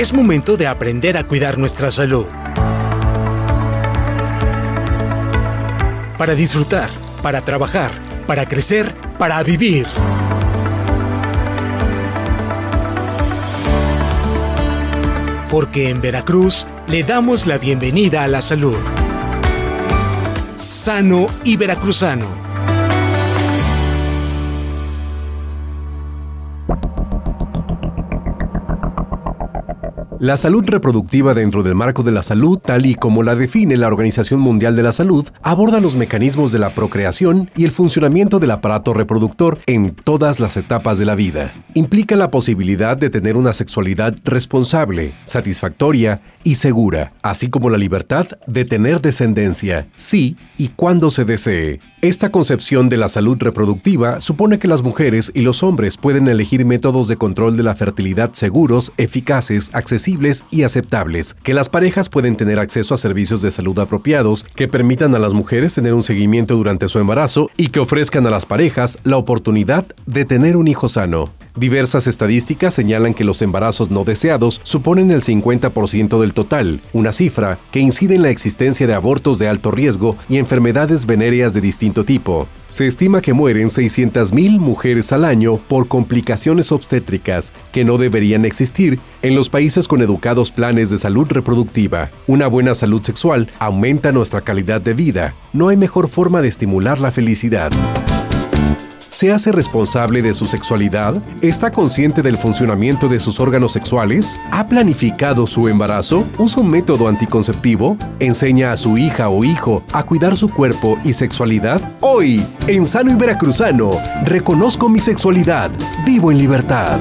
Es momento de aprender a cuidar nuestra salud. Para disfrutar, para trabajar, para crecer, para vivir. Porque en Veracruz le damos la bienvenida a la salud. Sano y veracruzano. La salud reproductiva dentro del marco de la salud, tal y como la define la Organización Mundial de la Salud, aborda los mecanismos de la procreación y el funcionamiento del aparato reproductor en todas las etapas de la vida. Implica la posibilidad de tener una sexualidad responsable, satisfactoria y segura, así como la libertad de tener descendencia, sí y cuando se desee. Esta concepción de la salud reproductiva supone que las mujeres y los hombres pueden elegir métodos de control de la fertilidad seguros, eficaces, accesibles y aceptables, que las parejas pueden tener acceso a servicios de salud apropiados, que permitan a las mujeres tener un seguimiento durante su embarazo y que ofrezcan a las parejas la oportunidad de tener un hijo sano. Diversas estadísticas señalan que los embarazos no deseados suponen el 50% del total, una cifra que incide en la existencia de abortos de alto riesgo y enfermedades venéreas de distinto tipo. Se estima que mueren 600.000 mujeres al año por complicaciones obstétricas que no deberían existir en los países con educados planes de salud reproductiva. Una buena salud sexual aumenta nuestra calidad de vida. No hay mejor forma de estimular la felicidad se hace responsable de su sexualidad? ¿Está consciente del funcionamiento de sus órganos sexuales? ¿Ha planificado su embarazo? ¿Usa un método anticonceptivo? ¿Enseña a su hija o hijo a cuidar su cuerpo y sexualidad? Hoy, en Sano y Veracruzano, reconozco mi sexualidad, vivo en libertad.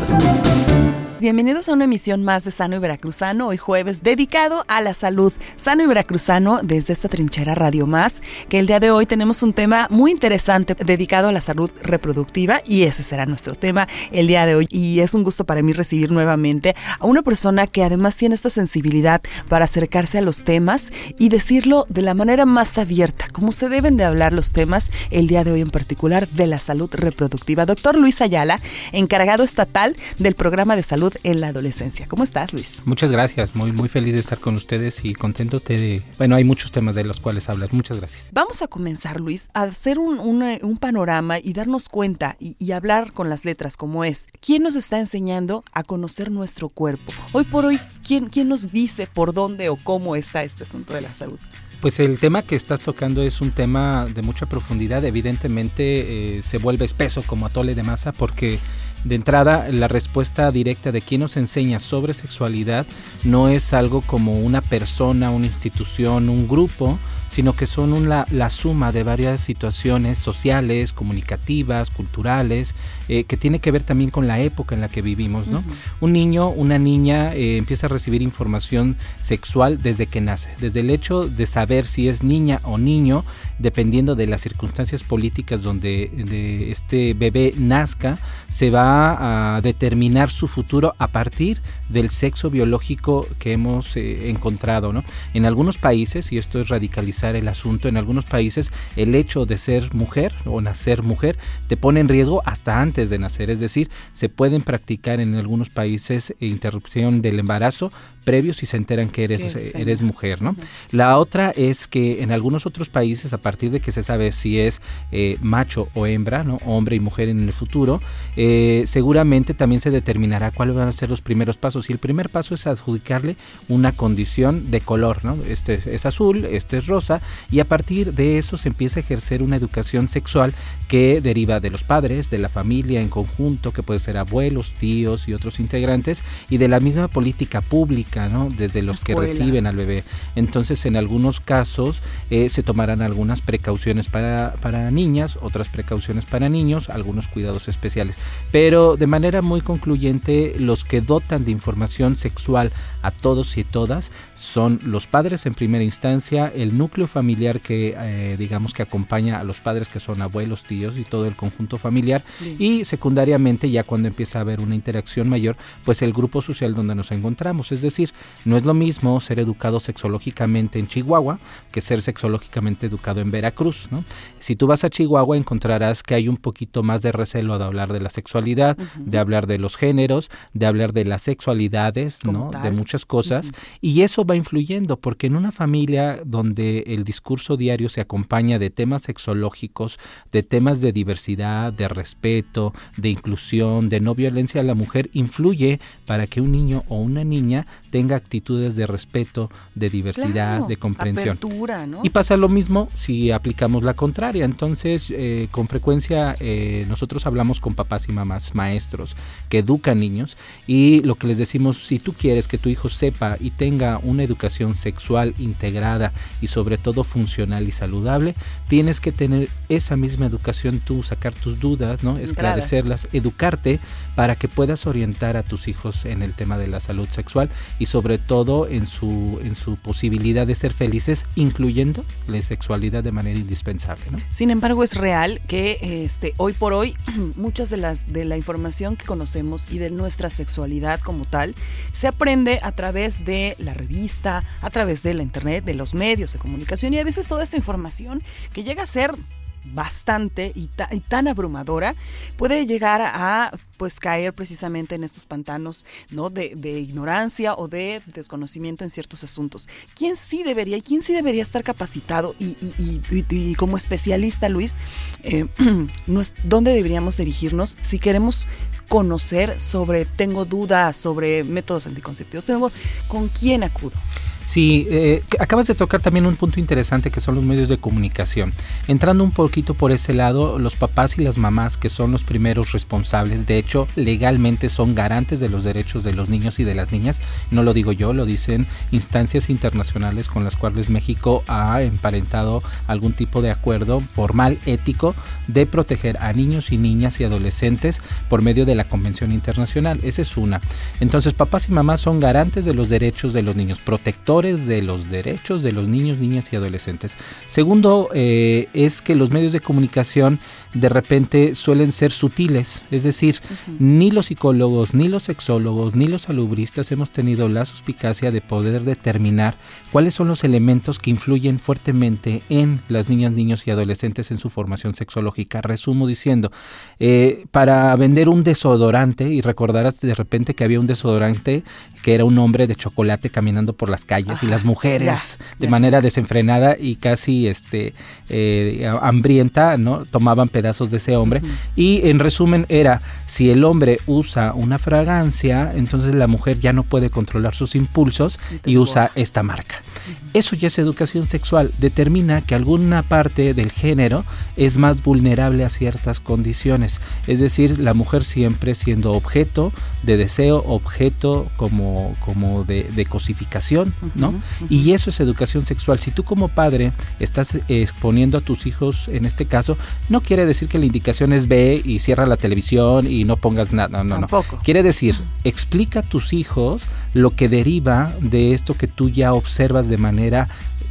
Bienvenidos a una emisión más de Sano y Veracruzano, hoy jueves dedicado a la salud. Sano y Veracruzano desde esta trinchera Radio Más, que el día de hoy tenemos un tema muy interesante dedicado a la salud reproductiva y ese será nuestro tema el día de hoy. Y es un gusto para mí recibir nuevamente a una persona que además tiene esta sensibilidad para acercarse a los temas y decirlo de la manera más abierta, como se deben de hablar los temas el día de hoy en particular de la salud reproductiva. Doctor Luis Ayala, encargado estatal del programa de salud en la adolescencia. ¿Cómo estás, Luis? Muchas gracias, muy, muy feliz de estar con ustedes y contento de... Bueno, hay muchos temas de los cuales hablar. Muchas gracias. Vamos a comenzar, Luis, a hacer un, un, panorama y darnos cuenta y, hablar con las letras como es. ¿Quién nos está enseñando a conocer nuestro cuerpo? Hoy por hoy, ¿quién, quién nos dice por dónde o cómo está este asunto de la salud? Pues el tema que estás tocando es un tema de mucha profundidad. Evidentemente eh, se vuelve espeso como atole de masa porque de entrada, la respuesta directa de quien nos enseña sobre sexualidad no es algo como una persona, una institución, un grupo, sino que son la, suma de varias situaciones sociales, comunicativas, culturales, eh, que tiene que ver también con la época en la que vivimos. ¿no? Un niño, una niña eh, empieza a recibir información sexual desde que nace, desde el hecho de saber si es niña o niño, dependiendo de las circunstancias políticas donde este bebé nazca, se va a determinar su futuro a partir del sexo biológico que hemos eh, encontrado. ¿no? En algunos países, y esto es radicalizar el asunto, en algunos países el hecho de ser mujer o nacer mujer te pone en riesgo hasta antes de nacer, es decir, se pueden practicar en algunos países interrupción del embarazo previo si se enteran que eres, eres mujer. ¿no? La otra es que en algunos otros países, a partir de que se sabe si es eh, macho o hembra, ¿no? hombre y mujer en el futuro, eh, seguramente también se determinará cuáles van a ser los primeros pasos. Y el primer paso es adjudicarle una condición de color. ¿no? Este es azul, este es rosa, y a partir de eso se empieza a ejercer una educación sexual que deriva de los padres, de la familia en conjunto, que puede ser abuelos, tíos y otros integrantes, y de la misma política pública, ¿no? desde los que reciben al bebé. Entonces, en algunos casos eh, se tomarán algunas precauciones para, para niñas, otras precauciones para niños, algunos cuidados especiales. Pero de manera muy concluyente, los que dotan de información sexual a todos y todas son los padres en primera instancia, el núcleo familiar que eh, digamos que acompaña a los padres que son abuelos, tíos y todo el conjunto familiar y secundariamente ya cuando empieza a haber una interacción mayor, pues el grupo social donde nos encontramos, es decir, decir, no es lo mismo ser educado sexológicamente en Chihuahua que ser sexológicamente educado en Veracruz. ¿no? Si tú vas a Chihuahua encontrarás que hay un poquito más de recelo de hablar de la sexualidad, de hablar de los géneros, de hablar de las sexualidades, ¿no? de muchas cosas. Y eso va influyendo, porque en una familia donde el discurso diario se acompaña de temas sexológicos, de temas de diversidad, de respeto, de inclusión, de no violencia a la mujer, influye para que un niño o una niña tenga actitudes de respeto, de diversidad, de comprensión. Y pasa lo mismo si aplicamos la contraria. Entonces, eh, con frecuencia eh, nosotros hablamos con papás y mamás, maestros, que educan niños y lo que les decimos, si tú quieres que tu hijo sepa y tenga una educación sexual integrada y sobre todo funcional y saludable, tienes que tener esa misma educación tú, sacar tus dudas, ¿no? esclarecerlas, educarte para que puedas orientar a tus hijos en el tema de la salud sexual y sobre todo en su, en su posibilidad de ser felices, incluyendo la sexualidad de manera indispensable. Sin embargo, es real que este, hoy por hoy muchas de las de la información que conocemos y de nuestra sexualidad como tal se aprende a través de la revista, a través de la internet, de los medios de comunicación y a veces toda esta información que llega a ser bastante y, tan abrumadora puede llegar a pues caer precisamente en estos pantanos ¿no? de, ignorancia o de desconocimiento en ciertos asuntos. ¿Quién sí debería y quién sí debería estar capacitado y, como especialista, Luis, eh, dónde deberíamos dirigirnos si queremos conocer sobre, tengo dudas sobre métodos anticonceptivos, tengo, ¿con quién acudo? Sí, eh, acabas de tocar también un punto interesante que son los medios de comunicación. Entrando un poquito por ese lado, los papás y las mamás que son los primeros responsables, de hecho legalmente son garantes de los derechos de los niños y de las niñas, no lo digo yo, lo dicen instancias internacionales con las cuales México ha emparentado algún tipo de acuerdo formal, ético, de proteger a niños y niñas y adolescentes por medio de la Convención Internacional. Esa es una. Entonces papás y mamás son garantes de los derechos de los niños, protectores de los derechos de los niños, niñas y adolescentes. Segundo, eh, es que los medios de comunicación de repente suelen ser sutiles, es decir, ni los psicólogos, ni los sexólogos, ni los salubristas hemos tenido la suspicacia de poder determinar cuáles son los elementos que influyen fuertemente en las niñas, niños y adolescentes en su formación sexológica. Resumo diciendo, eh, para vender un desodorante, y recordarás de repente que había un desodorante que era un hombre de chocolate caminando por las calles, y las mujeres de manera desenfrenada y casi este eh, hambrienta, ¿no? Tomaban pedazos de ese hombre. Y en resumen era, si el hombre usa una fragancia, entonces la mujer ya no puede controlar sus impulsos y, usa esta marca. Eso ya es educación sexual. Determina que alguna parte del género es más vulnerable a ciertas condiciones. Es decir, la mujer siempre siendo objeto de deseo, objeto como, como de, de cosificación, ¿no? Y eso es educación sexual. Si tú como padre estás exponiendo a tus hijos en este caso, no quiere decir que la indicación es ve y cierra la televisión y no pongas nada. No, no, no. Quiere decir, explica a tus hijos lo que deriva de esto que tú ya observas de manera manera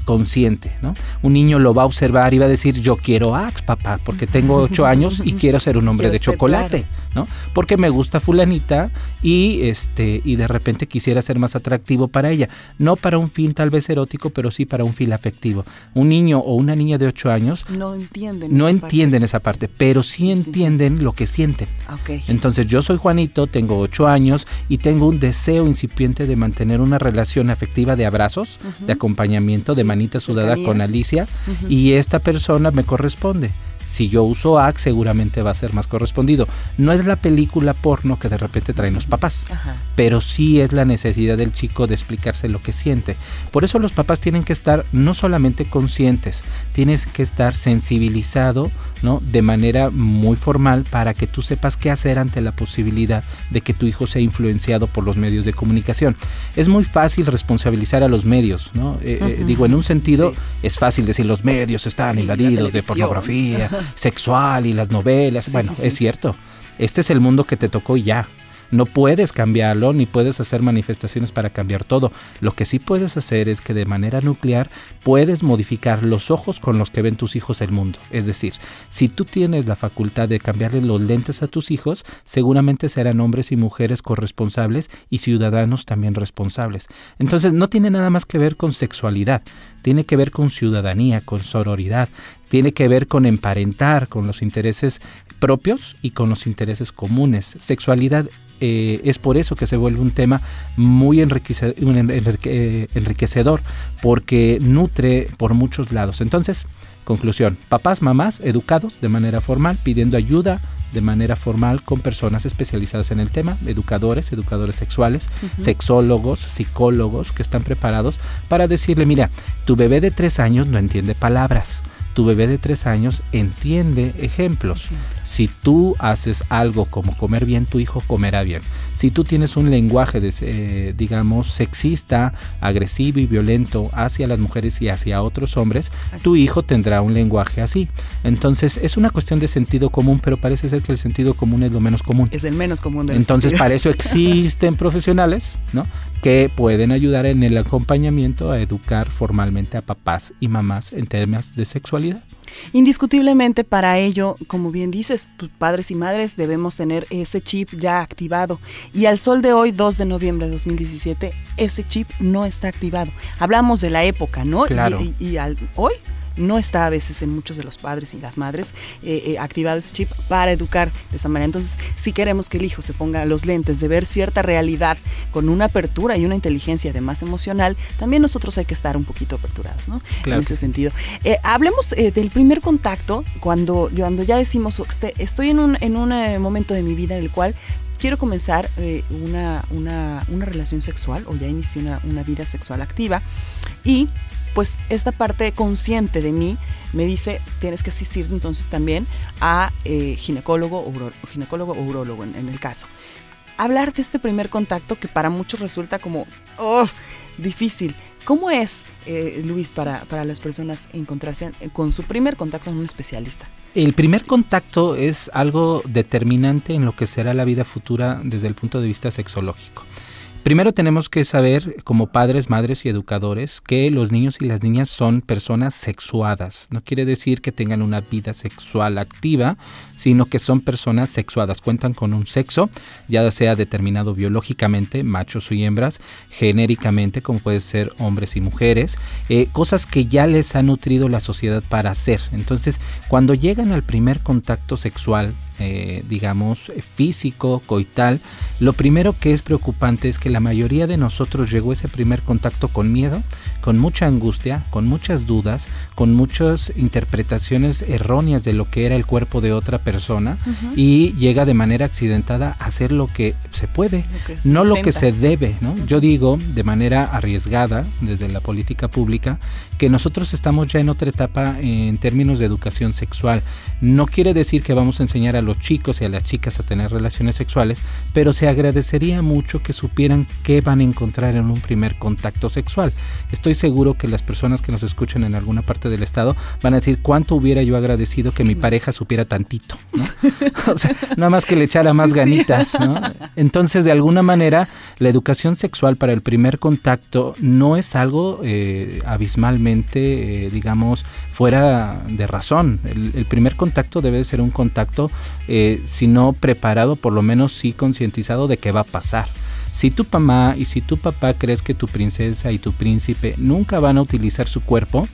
consciente, ¿no? Un niño lo va a observar y va a decir, yo quiero Axe, papá, porque tengo ocho años y quiero ser un hombre de chocolate, ¿no? Porque me gusta fulanita y, este, y de repente quisiera ser más atractivo para ella. No para un fin tal vez erótico, pero sí para un fin afectivo. Un niño o una niña de ocho años no entienden, no esa, entienden parte. esa parte, pero sí entienden sí, sí. lo que sienten. Okay. Entonces yo soy Juanito, tengo ocho años y tengo un deseo incipiente de mantener una relación afectiva de abrazos, uh -huh. de acompañamiento, de manera manita sudada con Alicia uh -huh. y esta persona me corresponde. Si yo uso Axe, seguramente va a ser más correspondido. No es la película porno que de repente traen los papás, Ajá. pero sí es la necesidad del chico de explicarse lo que siente. Por eso los papás tienen que estar no solamente conscientes, tienes que estar sensibilizado, ¿no? De manera muy formal para que tú sepas qué hacer ante la posibilidad de que tu hijo sea influenciado por los medios de comunicación. Es muy fácil responsabilizar a los medios, ¿no? Eh, uh -huh. eh, digo, en un sentido sí. es fácil decir los medios están sí, invadidos de pornografía sexual y las novelas. Sí, bueno, sí, es cierto. Este es el mundo que te tocó y ya. No puedes cambiarlo ni puedes hacer manifestaciones para cambiar todo. Lo que sí puedes hacer es que de manera nuclear puedes modificar los ojos con los que ven tus hijos el mundo. Es decir, si tú tienes la facultad de cambiarle los lentes a tus hijos, seguramente serán hombres y mujeres corresponsables y ciudadanos también responsables. Entonces no tiene nada más que ver con sexualidad, tiene que ver con ciudadanía, con sororidad, tiene que ver con emparentar, con los intereses propios y con los intereses comunes. Sexualidad eh, es por eso que se vuelve un tema muy eh, enriquecedor, porque nutre por muchos lados. Entonces, conclusión, papás, mamás, educados de manera formal, pidiendo ayuda de manera formal con personas especializadas en el tema, educadores, educadores sexuales, sexólogos, psicólogos que están preparados para decirle, mira, tu bebé de tres años no entiende palabras tu bebé de tres años entiende ejemplos. Si tú haces algo como comer bien, tu hijo comerá bien. Si tú tienes un lenguaje, de, eh, digamos, sexista, agresivo y violento hacia las mujeres y hacia otros hombres, tu hijo tendrá un lenguaje así. Entonces es una cuestión de sentido común, pero parece ser que el sentido común es lo menos común. Es el menos común de Entonces para eso existen profesionales, ¿no? que pueden ayudar en el acompañamiento a educar formalmente a papás y mamás en temas de sexualidad. Indiscutiblemente para ello, como bien dices, pues, padres y madres debemos tener ese chip ya activado. Y al sol de hoy, 2 de noviembre de 2017, ese chip no está activado. Hablamos de la época, ¿no? Claro. Y, al, hoy no está a veces en muchos de los padres y las madres eh, eh, activado ese chip para educar de esa manera. Entonces, si queremos que el hijo se ponga los lentes de ver cierta realidad con una apertura y una inteligencia además emocional, también nosotros hay que estar un poquito aperturados, ¿no? Claro en ese sentido. Eh, hablemos del primer contacto, cuando, cuando ya decimos, este, estoy en un, en un momento de mi vida en el cual quiero comenzar una, una, una, relación sexual o ya inicié una, una, vida sexual activa y pues esta parte consciente de mí me dice, tienes que asistir entonces también a eh, ginecólogo, o ginecólogo o en, el caso. Hablar de este primer contacto que para muchos resulta como oh, difícil. ¿Cómo es, eh, Luis, para, para las personas encontrarse con su primer contacto con un especialista? El primer contacto es algo determinante en lo que será la vida futura desde el punto de vista sexológico. Primero tenemos que saber, como padres, madres y educadores, que los niños y las niñas son personas sexuadas. No quiere decir que tengan una vida sexual activa, sino que son personas sexuadas. Cuentan con un sexo, ya sea determinado biológicamente, machos y hembras, genéricamente, como puede ser hombres y mujeres, eh, cosas que ya les ha nutrido la sociedad para hacer. Entonces, cuando llegan al primer contacto sexual, eh, digamos, físico, coital, lo primero que es preocupante es que la mayoría de nosotros llegó ese primer contacto con miedo, con mucha angustia, con muchas dudas, con muchas interpretaciones erróneas de lo que era el cuerpo de otra persona y llega de manera accidentada a hacer lo que se puede, no lo que se debe. ¿no? Yo digo de manera arriesgada desde la política pública que nosotros estamos ya en otra etapa en términos de educación sexual. No quiere decir que vamos a enseñar a los chicos y a las chicas a tener relaciones sexuales, pero se agradecería mucho que supieran qué van a encontrar en un primer contacto sexual. Estoy seguro que las personas que nos escuchan en alguna parte del estado van a decir cuánto hubiera yo agradecido que mi pareja supiera tantito, ¿no? o sea, nada más que le echara más ganitas, ¿no? Entonces, de alguna manera, la educación sexual para el primer contacto no es algo eh, abismalmente, eh, digamos, fuera de razón. El, el, primer contacto debe ser un contacto eh, si no preparado, por lo menos sí concientizado de qué va a pasar. Si tu mamá y si tu papá crees que tu princesa y tu príncipe nunca van a utilizar su cuerpo,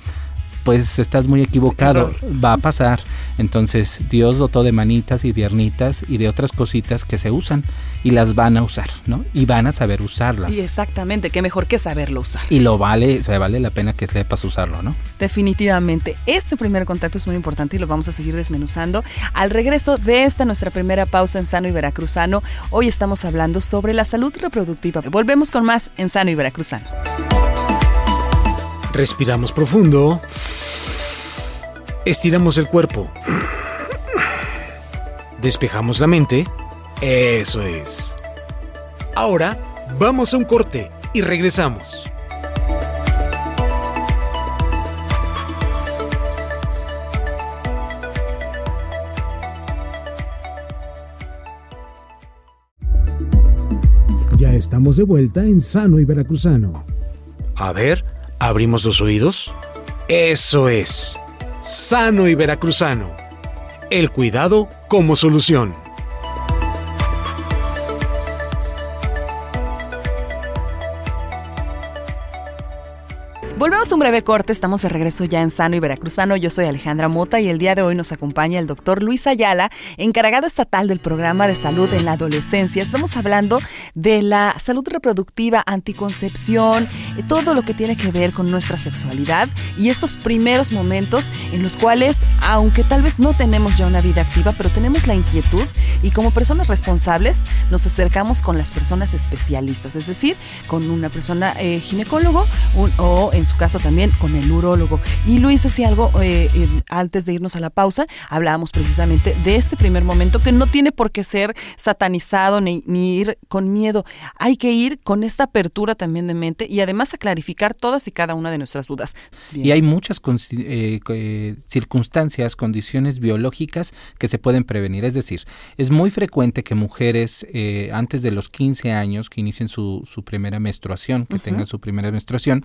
pues estás muy equivocado, va a pasar. Entonces Dios dotó de manitas y piernitas y de otras cositas que se usan y las van a usar, ¿no? Y van a saber usarlas. Y exactamente, qué mejor que saberlo usar. Y lo vale, se vale la pena que sepas usarlo, ¿no? Definitivamente. Este primer contacto es muy importante y lo vamos a seguir desmenuzando. Al regreso de esta nuestra primera pausa en Sano y Veracruzano, hoy estamos hablando sobre la salud reproductiva. Volvemos con más en Sano y Veracruzano. Respiramos profundo. Estiramos el cuerpo. Despejamos la mente. Eso es. Ahora vamos a un corte y regresamos. Ya estamos de vuelta en Sano y Veracruzano. A ver, abrimos los oídos. Eso es. Sano y Veracruzano. El cuidado como solución. Volvemos a un breve corte, estamos de regreso ya en Sano y Veracruzano. Yo soy Alejandra Mota y el día de hoy nos acompaña el doctor Luis Ayala, encargado estatal del programa de salud en la adolescencia. Estamos hablando de la salud reproductiva, anticoncepción, todo lo que tiene que ver con nuestra sexualidad y estos primeros momentos en los cuales, aunque tal vez no tenemos ya una vida activa, pero tenemos la inquietud y como personas responsables nos acercamos con las personas especialistas, es decir, con una persona eh, ginecólogo o en su caso también con el urólogo. Y Luis decía algo eh, antes de irnos a la pausa, hablábamos precisamente de este primer momento que no tiene por qué ser satanizado ni, ir con miedo. Hay que ir con esta apertura también de mente y además a clarificar todas y cada una de nuestras dudas. Y hay muchas eh, eh, circunstancias, condiciones biológicas que se pueden prevenir. Es decir, es muy frecuente que mujeres antes de los 15 años que inicien su, su primera menstruación, que tengan su primera menstruación,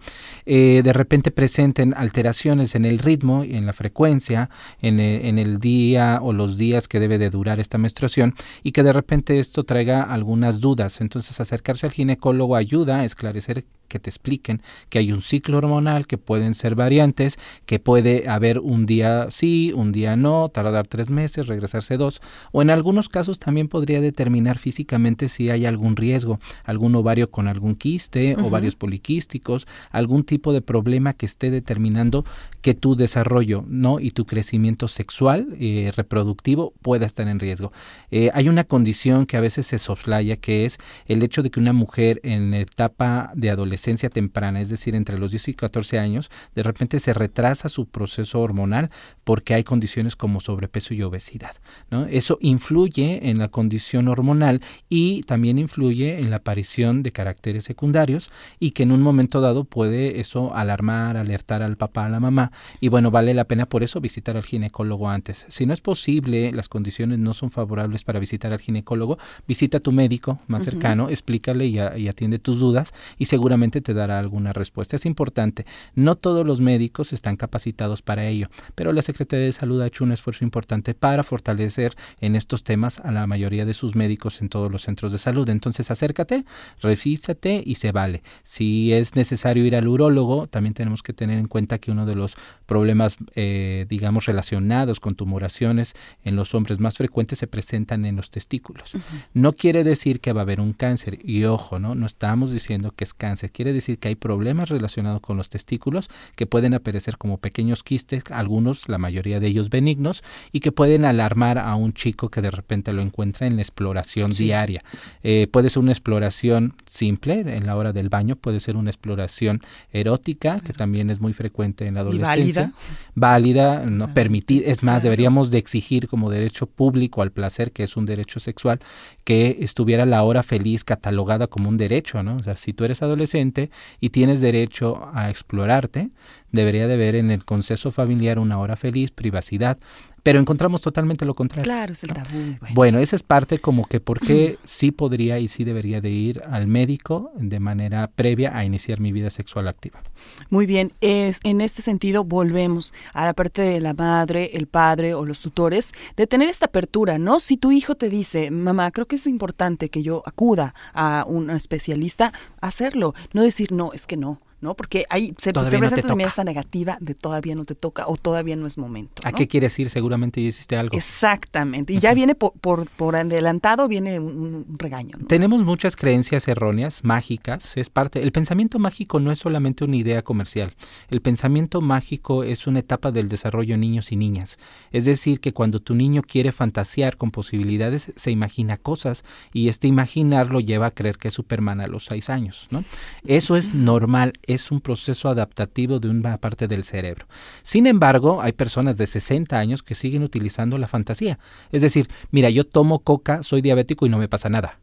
de repente presenten alteraciones en el ritmo y en la frecuencia, en el, en el, día o los días que debe de durar esta menstruación y que de repente esto traiga algunas dudas. Entonces acercarse al ginecólogo ayuda a esclarecer que te expliquen que hay un ciclo hormonal, que pueden ser variantes, que puede haber un día sí, un día no, tardar tres meses, regresarse dos, o en algunos casos también podría determinar físicamente si hay algún riesgo, algún ovario con algún quiste, ovarios poliquísticos, algún tipo de problema que esté determinando que tu desarrollo no y tu crecimiento sexual eh, reproductivo pueda estar en riesgo. Eh, hay una condición que a veces se soslaya que es el hecho de que una mujer en etapa de adolescencia temprana, es decir, entre los 10 y 14 años, de repente se retrasa su proceso hormonal porque hay condiciones como sobrepeso y obesidad. ¿no? Eso influye en la condición hormonal y también influye en la aparición de caracteres secundarios y que en un momento dado puede eso alarmar, alertar al papá, a la mamá. Y bueno, vale la pena por eso visitar al ginecólogo antes. Si no es posible, las condiciones no son favorables para visitar al ginecólogo, visita a tu médico más cercano, explícale y, y atiende tus dudas y seguramente te dará alguna respuesta. Es importante, no todos los médicos están capacitados para ello, pero la Secretaría de Salud ha hecho un esfuerzo importante para fortalecer en estos temas a la mayoría de sus médicos en todos los centros de salud. Entonces acércate, revísate y se vale. Si es necesario ir al urólogo, también tenemos que tener en cuenta que uno de los problemas, eh, digamos, relacionados con tumoraciones en los hombres más frecuentes se presentan en los testículos. No quiere decir que va a haber un cáncer y ojo, ¿no? No estamos diciendo que es cáncer Quiere decir que hay problemas relacionados con los testículos que pueden aparecer como pequeños quistes, algunos, la mayoría de ellos benignos, y que pueden alarmar a un chico que de repente lo encuentra en la exploración diaria. Eh, puede ser una exploración simple en la hora del baño, puede ser una exploración erótica, que también es muy frecuente en la adolescencia. válida. Válida, no permitir, es más, deberíamos de exigir como derecho público al placer, que es un derecho sexual, que estuviera la hora feliz catalogada como un derecho, ¿no? O sea, si tú eres adolescente, y tienes derecho a explorarte, debería de haber en el conceso familiar una hora feliz, privacidad, pero encontramos totalmente lo contrario. Claro, es el tabú. Bueno. esa es parte como que por qué sí podría y sí debería de ir al médico de manera previa a iniciar mi vida sexual activa. Muy bien, es en este sentido volvemos a la parte de la madre, el padre o los tutores de tener esta apertura, ¿no? Si tu hijo te dice, mamá, creo que es importante que yo acuda a un especialista, hacerlo, no decir, no, es que no ¿no? Porque ahí se, presenta también esta negativa de todavía no te toca o todavía no es momento. ¿A qué quieres ir? Seguramente ya hiciste algo. Exactamente. Y ya viene por, por, adelantado, viene un, regaño. Tenemos muchas creencias erróneas, mágicas. Es parte. El pensamiento mágico no es solamente una idea comercial. El pensamiento mágico es una etapa del desarrollo de niños y niñas. Es decir, que cuando tu niño quiere fantasear con posibilidades, se imagina cosas y este imaginar lo lleva a creer que es Superman a los seis años, ¿no? Eso es normal es un proceso adaptativo de una parte del cerebro. Sin embargo, hay personas de 60 años que siguen utilizando la fantasía. Es decir, mira, yo tomo coca, soy diabético y no me pasa nada.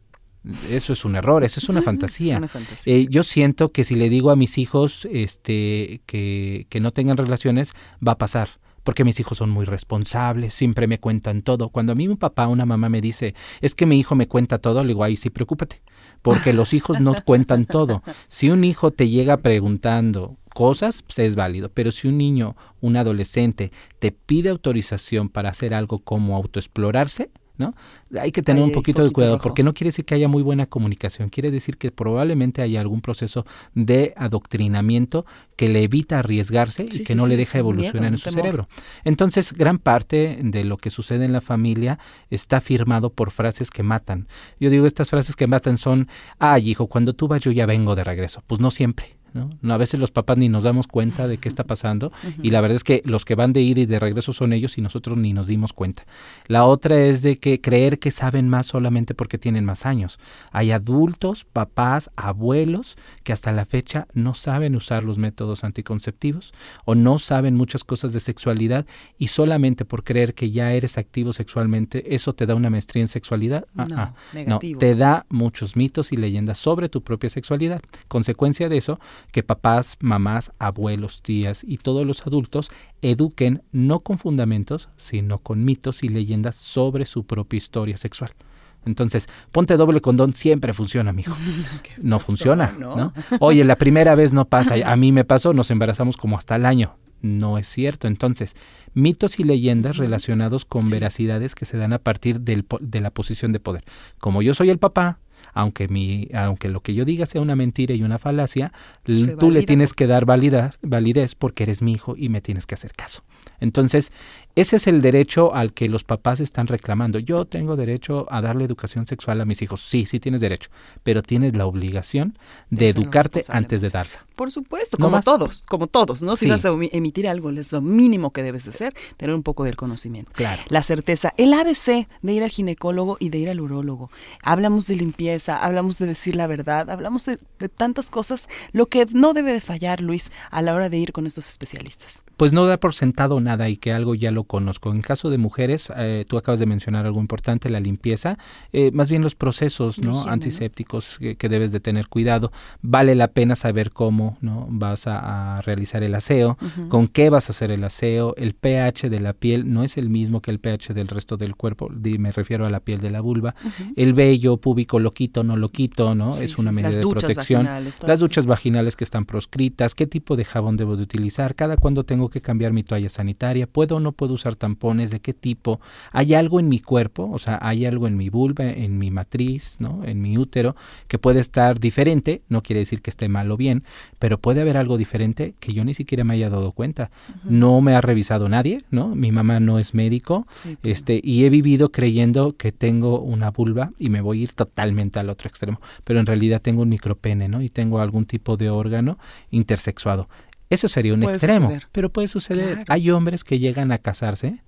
Eso es un error, eso es una fantasía. Eh, yo siento que si le digo a mis hijos este, que, que no tengan relaciones, va a pasar porque mis hijos son muy responsables, siempre me cuentan todo. Cuando a mí un papá o una mamá me dice, es que mi hijo me cuenta todo, le digo, ahí sí, preocúpate, porque los hijos no cuentan todo. Si un hijo te llega preguntando cosas, pues es válido, pero si un niño, un adolescente, te pide autorización para hacer algo como autoexplorarse, ¿no? Hay que tener un poquito, de cuidado porque no quiere decir que haya muy buena comunicación, quiere decir que probablemente haya algún proceso de adoctrinamiento que le evita arriesgarse y que no le deja evolucionar en su cerebro. Entonces, gran parte de lo que sucede en la familia está firmado por frases que matan. Yo digo, estas frases que matan son, ay hijo, cuando tú vas yo ya vengo de regreso. Pues no siempre. ¿No? A veces los papás ni nos damos cuenta de qué está pasando y la verdad es que los que van de ida y de regreso son ellos y nosotros ni nos dimos cuenta. La otra es de que creer que saben más solamente porque tienen más años. Hay adultos, papás, abuelos que hasta la fecha no saben usar los métodos anticonceptivos o no saben muchas cosas de sexualidad y solamente por creer que ya eres activo sexualmente, eso te da una maestría en sexualidad. Ah, ah. no, te da muchos mitos y leyendas sobre tu propia sexualidad. Consecuencia de eso, que papás, mamás, abuelos, tías y todos los adultos eduquen no con fundamentos, sino con mitos y leyendas sobre su propia historia sexual. Entonces, ponte doble condón siempre funciona, mijo. No funciona, ¿no? Oye, la primera vez no pasa, a mí me pasó, nos embarazamos como hasta el año. No es cierto. Entonces, mitos y leyendas relacionados con veracidades que se dan a partir del, de la posición de poder. Como yo soy el papá, aunque, mi, aunque lo que yo diga sea una mentira y una falacia, tú le tienes que dar validez, validez porque eres mi hijo y me tienes que hacer caso. Entonces, ese es el derecho al que los papás están reclamando. Yo tengo derecho a darle educación sexual a mis hijos. Sí, sí tienes derecho, pero tienes la obligación de, educarte antes de darla. Por supuesto, como todos, como todos, ¿no? Si vas a emitir algo, es lo mínimo que debes de hacer, tener un poco del conocimiento. Claro. La certeza, el ABC de ir al ginecólogo y de ir al urólogo. Hablamos de limpieza, hablamos de decir la verdad, hablamos de, de tantas cosas, lo que no debe de fallar, Luis, a la hora de ir con estos especialistas pues no da por sentado nada y que algo ya lo conozco. En caso de mujeres, eh, tú acabas de mencionar algo importante, la limpieza, eh, más bien los procesos ¿no? antisépticos Que, debes de tener cuidado. Vale la pena saber cómo no vas a, realizar el aseo, con qué vas a hacer el aseo, el pH de la piel no es el mismo que el pH del resto del cuerpo, me refiero a la piel de la vulva. El vello púbico lo quito, no lo quito, ¿no? es una medida de protección. Las duchas vaginales que están proscritas, qué tipo de jabón debo de utilizar, cada cuando tengo que cambiar mi toalla sanitaria, puedo o no puedo usar tampones, de qué tipo, hay algo en mi cuerpo, o sea, hay algo en mi vulva, en mi matriz, ¿no? En mi útero que puede estar diferente, no quiere decir que esté mal o bien, pero puede haber algo diferente que yo ni siquiera me haya dado cuenta. No me ha revisado nadie, ¿no? Mi mamá no es médico, este y he vivido creyendo que tengo una vulva y me voy a ir totalmente al otro extremo, pero en realidad tengo un micropene, ¿no? Y tengo algún tipo de órgano intersexuado. Eso sería un extremo, pero puede suceder. Hay hombres que llegan a casarse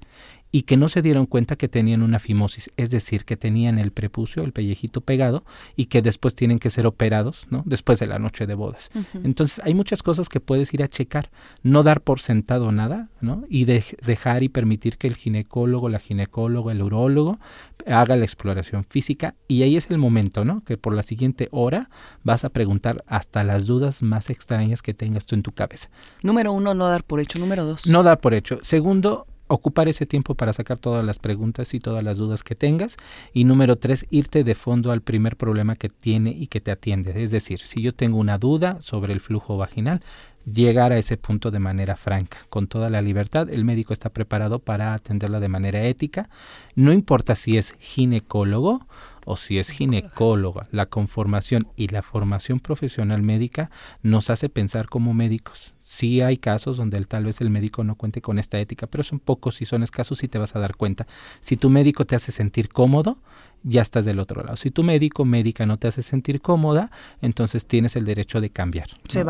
y que no se dieron cuenta que tenían una fimosis, es decir, que tenían el prepucio, el pellejito pegado y que después tienen que ser operados, ¿no? Después de la noche de bodas. Entonces, hay muchas cosas que puedes ir a checar, no dar por sentado nada, ¿no? Y dejar y permitir que el ginecólogo, la ginecóloga, el urólogo haga la exploración física y ahí es el momento, ¿no? Que por la siguiente hora vas a preguntar hasta las dudas más extrañas que tengas tú en tu cabeza. Número uno, no dar por hecho. Número dos. No dar por hecho. Segundo, ocupar ese tiempo para sacar todas las preguntas y todas las dudas que tengas. Y número tres, irte de fondo al primer problema que tiene y que te atiende. Es decir, si yo tengo una duda sobre el flujo vaginal, llegar a ese punto de manera franca, con toda la libertad. El médico está preparado para atenderla de manera ética. No importa si es ginecólogo o si es ginecóloga, la conformación y la formación profesional médica nos hace pensar como médicos. Sí hay casos donde tal vez el médico no cuente con esta ética, pero son pocos y son escasos y te vas a dar cuenta. Si tu médico te hace sentir cómodo, ya estás del otro lado. Si tu médico médica no te hace sentir cómoda, entonces tienes el derecho de cambiar.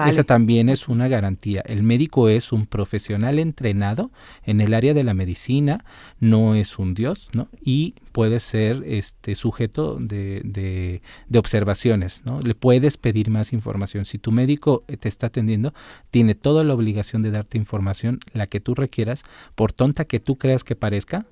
Esa también es una garantía. El médico es un profesional entrenado en el área de la medicina, no es un dios, ¿no? Y puede ser este sujeto de, de, de observaciones, ¿no? Le puedes pedir más información. Si tu médico te está atendiendo, tiene toda la obligación de darte información, la que tú requieras, por tonta que tú creas que parezca,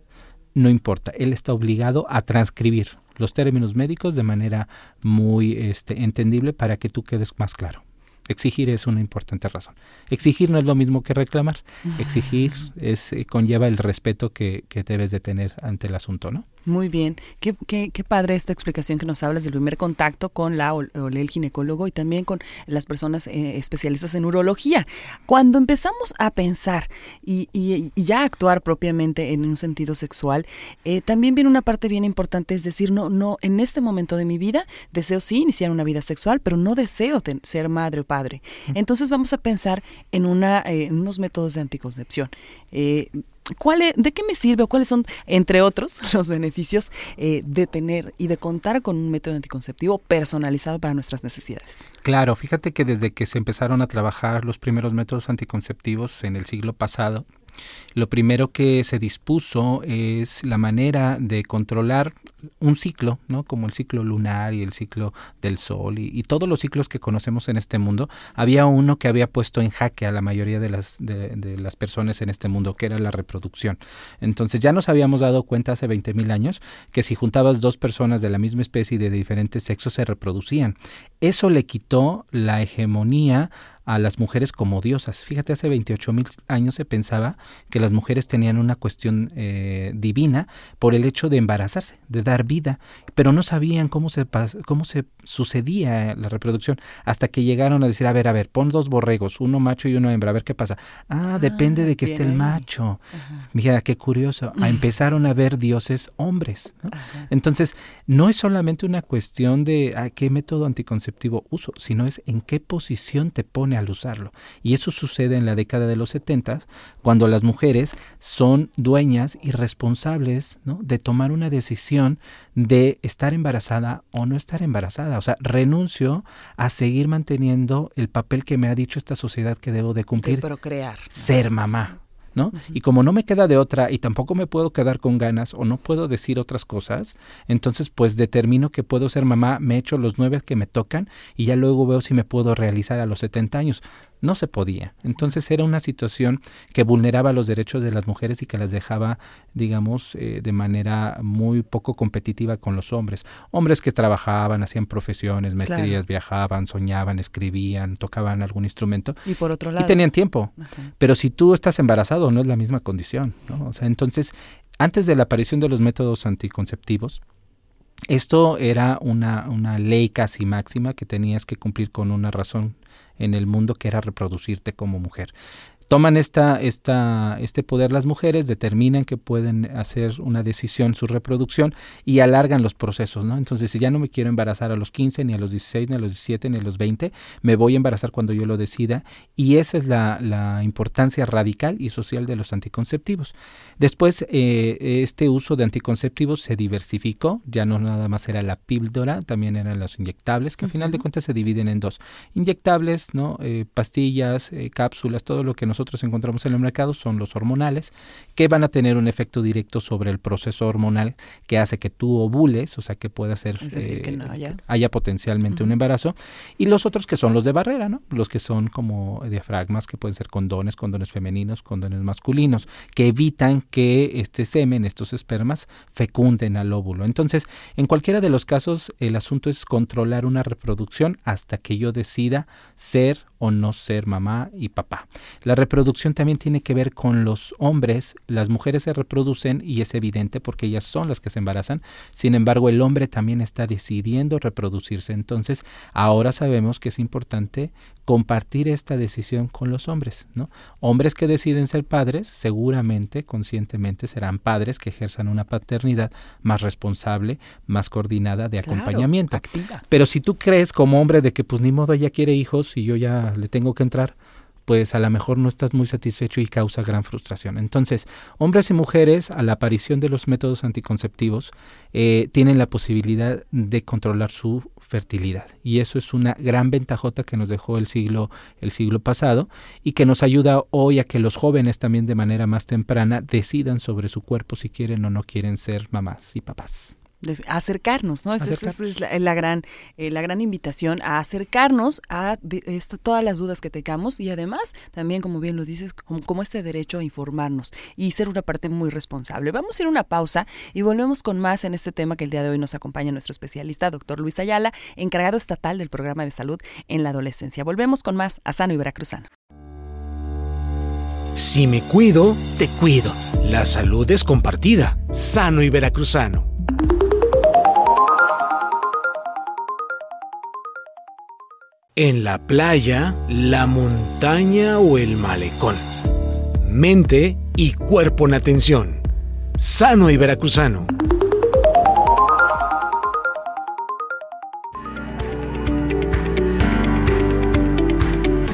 no importa, él está obligado a transcribir los términos médicos de manera muy este, entendible para que tú quedes más claro. Exigir es una importante razón. Exigir no es lo mismo que reclamar. Exigir es eh, conlleva el respeto que, que debes de tener ante el asunto, ¿no? Muy bien. Qué, qué, qué, padre esta explicación que nos hablas del primer contacto con la o, el ginecólogo y también con las personas eh, especialistas en urología. Cuando empezamos a pensar y, y, y, ya actuar propiamente en un sentido sexual, eh, también viene una parte bien importante, es decir, no, no, en este momento de mi vida deseo sí iniciar una vida sexual, pero no deseo ser madre o padre. Entonces vamos a pensar en, una, eh, en unos métodos de anticoncepción. ¿Cuál ¿De qué me sirve o cuáles son, entre otros, los beneficios eh, de tener y de contar con un método anticonceptivo personalizado para nuestras necesidades? Claro, fíjate que desde que se empezaron a trabajar los primeros métodos anticonceptivos en el siglo pasado, lo primero que se dispuso es la manera de controlar un ciclo, ¿no? Como el ciclo lunar y el ciclo del sol y, todos los ciclos que conocemos en este mundo. Había uno que había puesto en jaque a la mayoría de las, de, de las personas en este mundo, que era la reproducción. Entonces ya nos habíamos dado cuenta hace 20 mil años que si juntabas dos personas de la misma especie y de diferentes sexos se reproducían. Eso le quitó la hegemonía a las mujeres como diosas. Fíjate, hace 28 mil años se pensaba que las mujeres tenían una cuestión eh, divina por el hecho de embarazarse, de dar vida, pero no sabían cómo se, cómo se sucedía la reproducción hasta que llegaron a decir, a ver, a ver, pon dos borregos, uno macho y uno hembra, a ver qué pasa. Ah, ah depende de que esté el macho. Mira, qué curioso. Empezaron a ver dioses hombres. ¿no? Entonces, no es solamente una cuestión de ah, qué método anticonceptivo uso, sino es en qué posición te pone al usarlo. Y eso sucede en la década de los 70, cuando las mujeres son dueñas y responsables ¿no? de tomar una decisión de estar embarazada o no estar embarazada. O sea, renuncio a seguir manteniendo el papel que me ha dicho esta sociedad que debo de cumplir. De procrear. Ser mamá. ¿No? Y como no me queda de otra y tampoco me puedo quedar con ganas o no puedo decir otras cosas, entonces pues determino que puedo ser mamá, me echo los nueve que me tocan y ya luego veo si me puedo realizar a los 70 años no se podía. Entonces era una situación que vulneraba los derechos de las mujeres y que las dejaba, digamos, eh, de manera muy poco competitiva con los hombres. Hombres que trabajaban, hacían profesiones, maestrías, claro. viajaban, soñaban, escribían, tocaban algún instrumento. Y por otro lado. Y tenían tiempo. Ajá. Pero si tú estás embarazado, no es la misma condición. ¿no? O sea, entonces, antes de la aparición de los métodos anticonceptivos, esto era una, una ley casi máxima que tenías que cumplir con una razón en el mundo que era reproducirte como mujer toman esta, esta, este poder las mujeres, determinan que pueden hacer una decisión, su reproducción, y alargan los procesos, ¿no? Entonces, si ya no me quiero embarazar a los 15, ni a los 16, ni a los 17, ni a los 20, me voy a embarazar cuando yo lo decida, y esa es la, la importancia radical y social de los anticonceptivos. Después, eh, este uso de anticonceptivos se diversificó, ya no nada más era la píldora, también eran los inyectables, que al final de cuentas se dividen en dos. Inyectables, ¿no? Eh, pastillas, eh, cápsulas, todo lo que nos nosotros encontramos en el mercado son los hormonales, que van a tener un efecto directo sobre el proceso hormonal que hace que tú ovules, o sea, que pueda ser, es decir, eh, que no haya. haya. potencialmente uh -huh. un embarazo, y los otros que son los de barrera, ¿no? Los que son como diafragmas, que pueden ser condones, condones femeninos, condones masculinos, que evitan que este semen, estos espermas, fecunden al óvulo. Entonces, en cualquiera de los casos, el asunto es controlar una reproducción hasta que yo decida ser o no ser mamá y papá. La reproducción también tiene que ver con los hombres. Las mujeres se reproducen y es evidente porque ellas son las que se embarazan. Sin embargo, el hombre también está decidiendo reproducirse. Entonces, ahora sabemos que es importante compartir esta decisión con los hombres, ¿no? Hombres que deciden ser padres, seguramente, conscientemente, serán padres que ejerzan una paternidad más responsable, más coordinada de Claro, acompañamiento. activa. Pero si tú crees como hombre de que pues ni modo ella quiere hijos y yo ya le tengo que entrar, pues a lo mejor no estás muy satisfecho y causa gran frustración. Entonces, hombres y mujeres, a la aparición de los métodos anticonceptivos, eh, tienen la posibilidad de controlar su fertilidad. Y eso es una gran ventajota que nos dejó el siglo, el siglo pasado y que nos ayuda hoy a que los jóvenes también de manera más temprana decidan sobre su cuerpo si quieren o no quieren ser mamás y papás. Acercarnos, ¿no? Esa, es la, gran, eh, la gran invitación a acercarnos a todas las dudas que tengamos y además también, como bien lo dices, como, este derecho a informarnos y ser una parte muy responsable. Vamos a ir a una pausa y volvemos con más en este tema que el día de hoy nos acompaña nuestro especialista, doctor Luis Ayala, encargado estatal del programa de salud en la adolescencia. Volvemos con más a Sano y Veracruzano. Si me cuido, te cuido. La salud es compartida. Sano y veracruzano. En la playa, la montaña o el malecón. Mente y cuerpo en atención. Sano y veracruzano.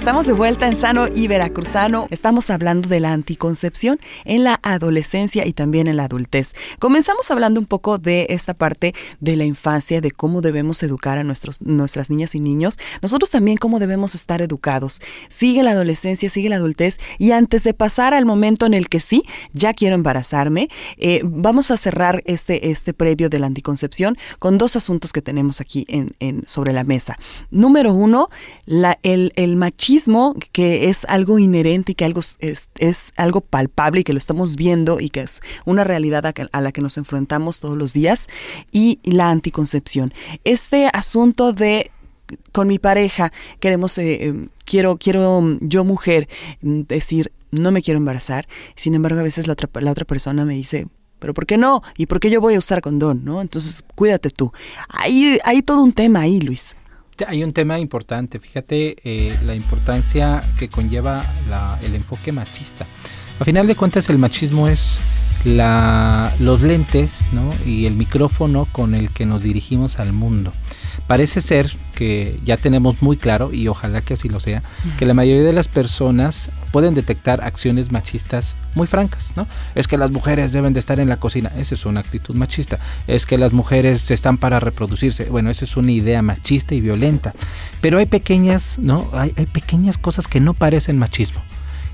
Estamos de vuelta en Sano y Veracruzano. Estamos hablando de la anticoncepción en la adolescencia y también en la adultez. Comenzamos hablando un poco de esta parte de la infancia, de cómo debemos educar a nuestros, nuestras niñas y niños. Nosotros también cómo debemos estar educados. Sigue la adolescencia, sigue la adultez y antes de pasar al momento en el que sí, ya quiero embarazarme, eh, vamos a cerrar este, este previo de la anticoncepción con dos asuntos que tenemos aquí en, sobre la mesa. Número uno, el machismo que es algo inherente y que algo es, algo palpable y que lo estamos viendo y que es una realidad a, la que nos enfrentamos todos los días, y la anticoncepción. Este asunto de con mi pareja queremos eh, em, quiero quiero yo mujer decir no me quiero embarazar sin embargo a veces la otra, la otra persona me dice pero ¿por qué no? ¿Y por qué yo voy a usar condón? ¿no? Entonces, cuídate tú. Hay, hay todo un tema ahí, Luis. Hay un tema importante, fíjate eh, la importancia que conlleva el enfoque machista. A final de cuentas el machismo es la, los lentes y el micrófono con el que nos dirigimos al mundo. Parece ser que ya tenemos muy claro, y ojalá que así lo sea, que la mayoría de las personas pueden detectar acciones machistas muy francas, ¿no? Es que las mujeres deben de estar en la cocina, esa es una actitud machista. Es que las mujeres están para reproducirse, bueno, esa es una idea machista y violenta. Pero hay pequeñas, ¿no? Hay, hay pequeñas cosas que no parecen machismo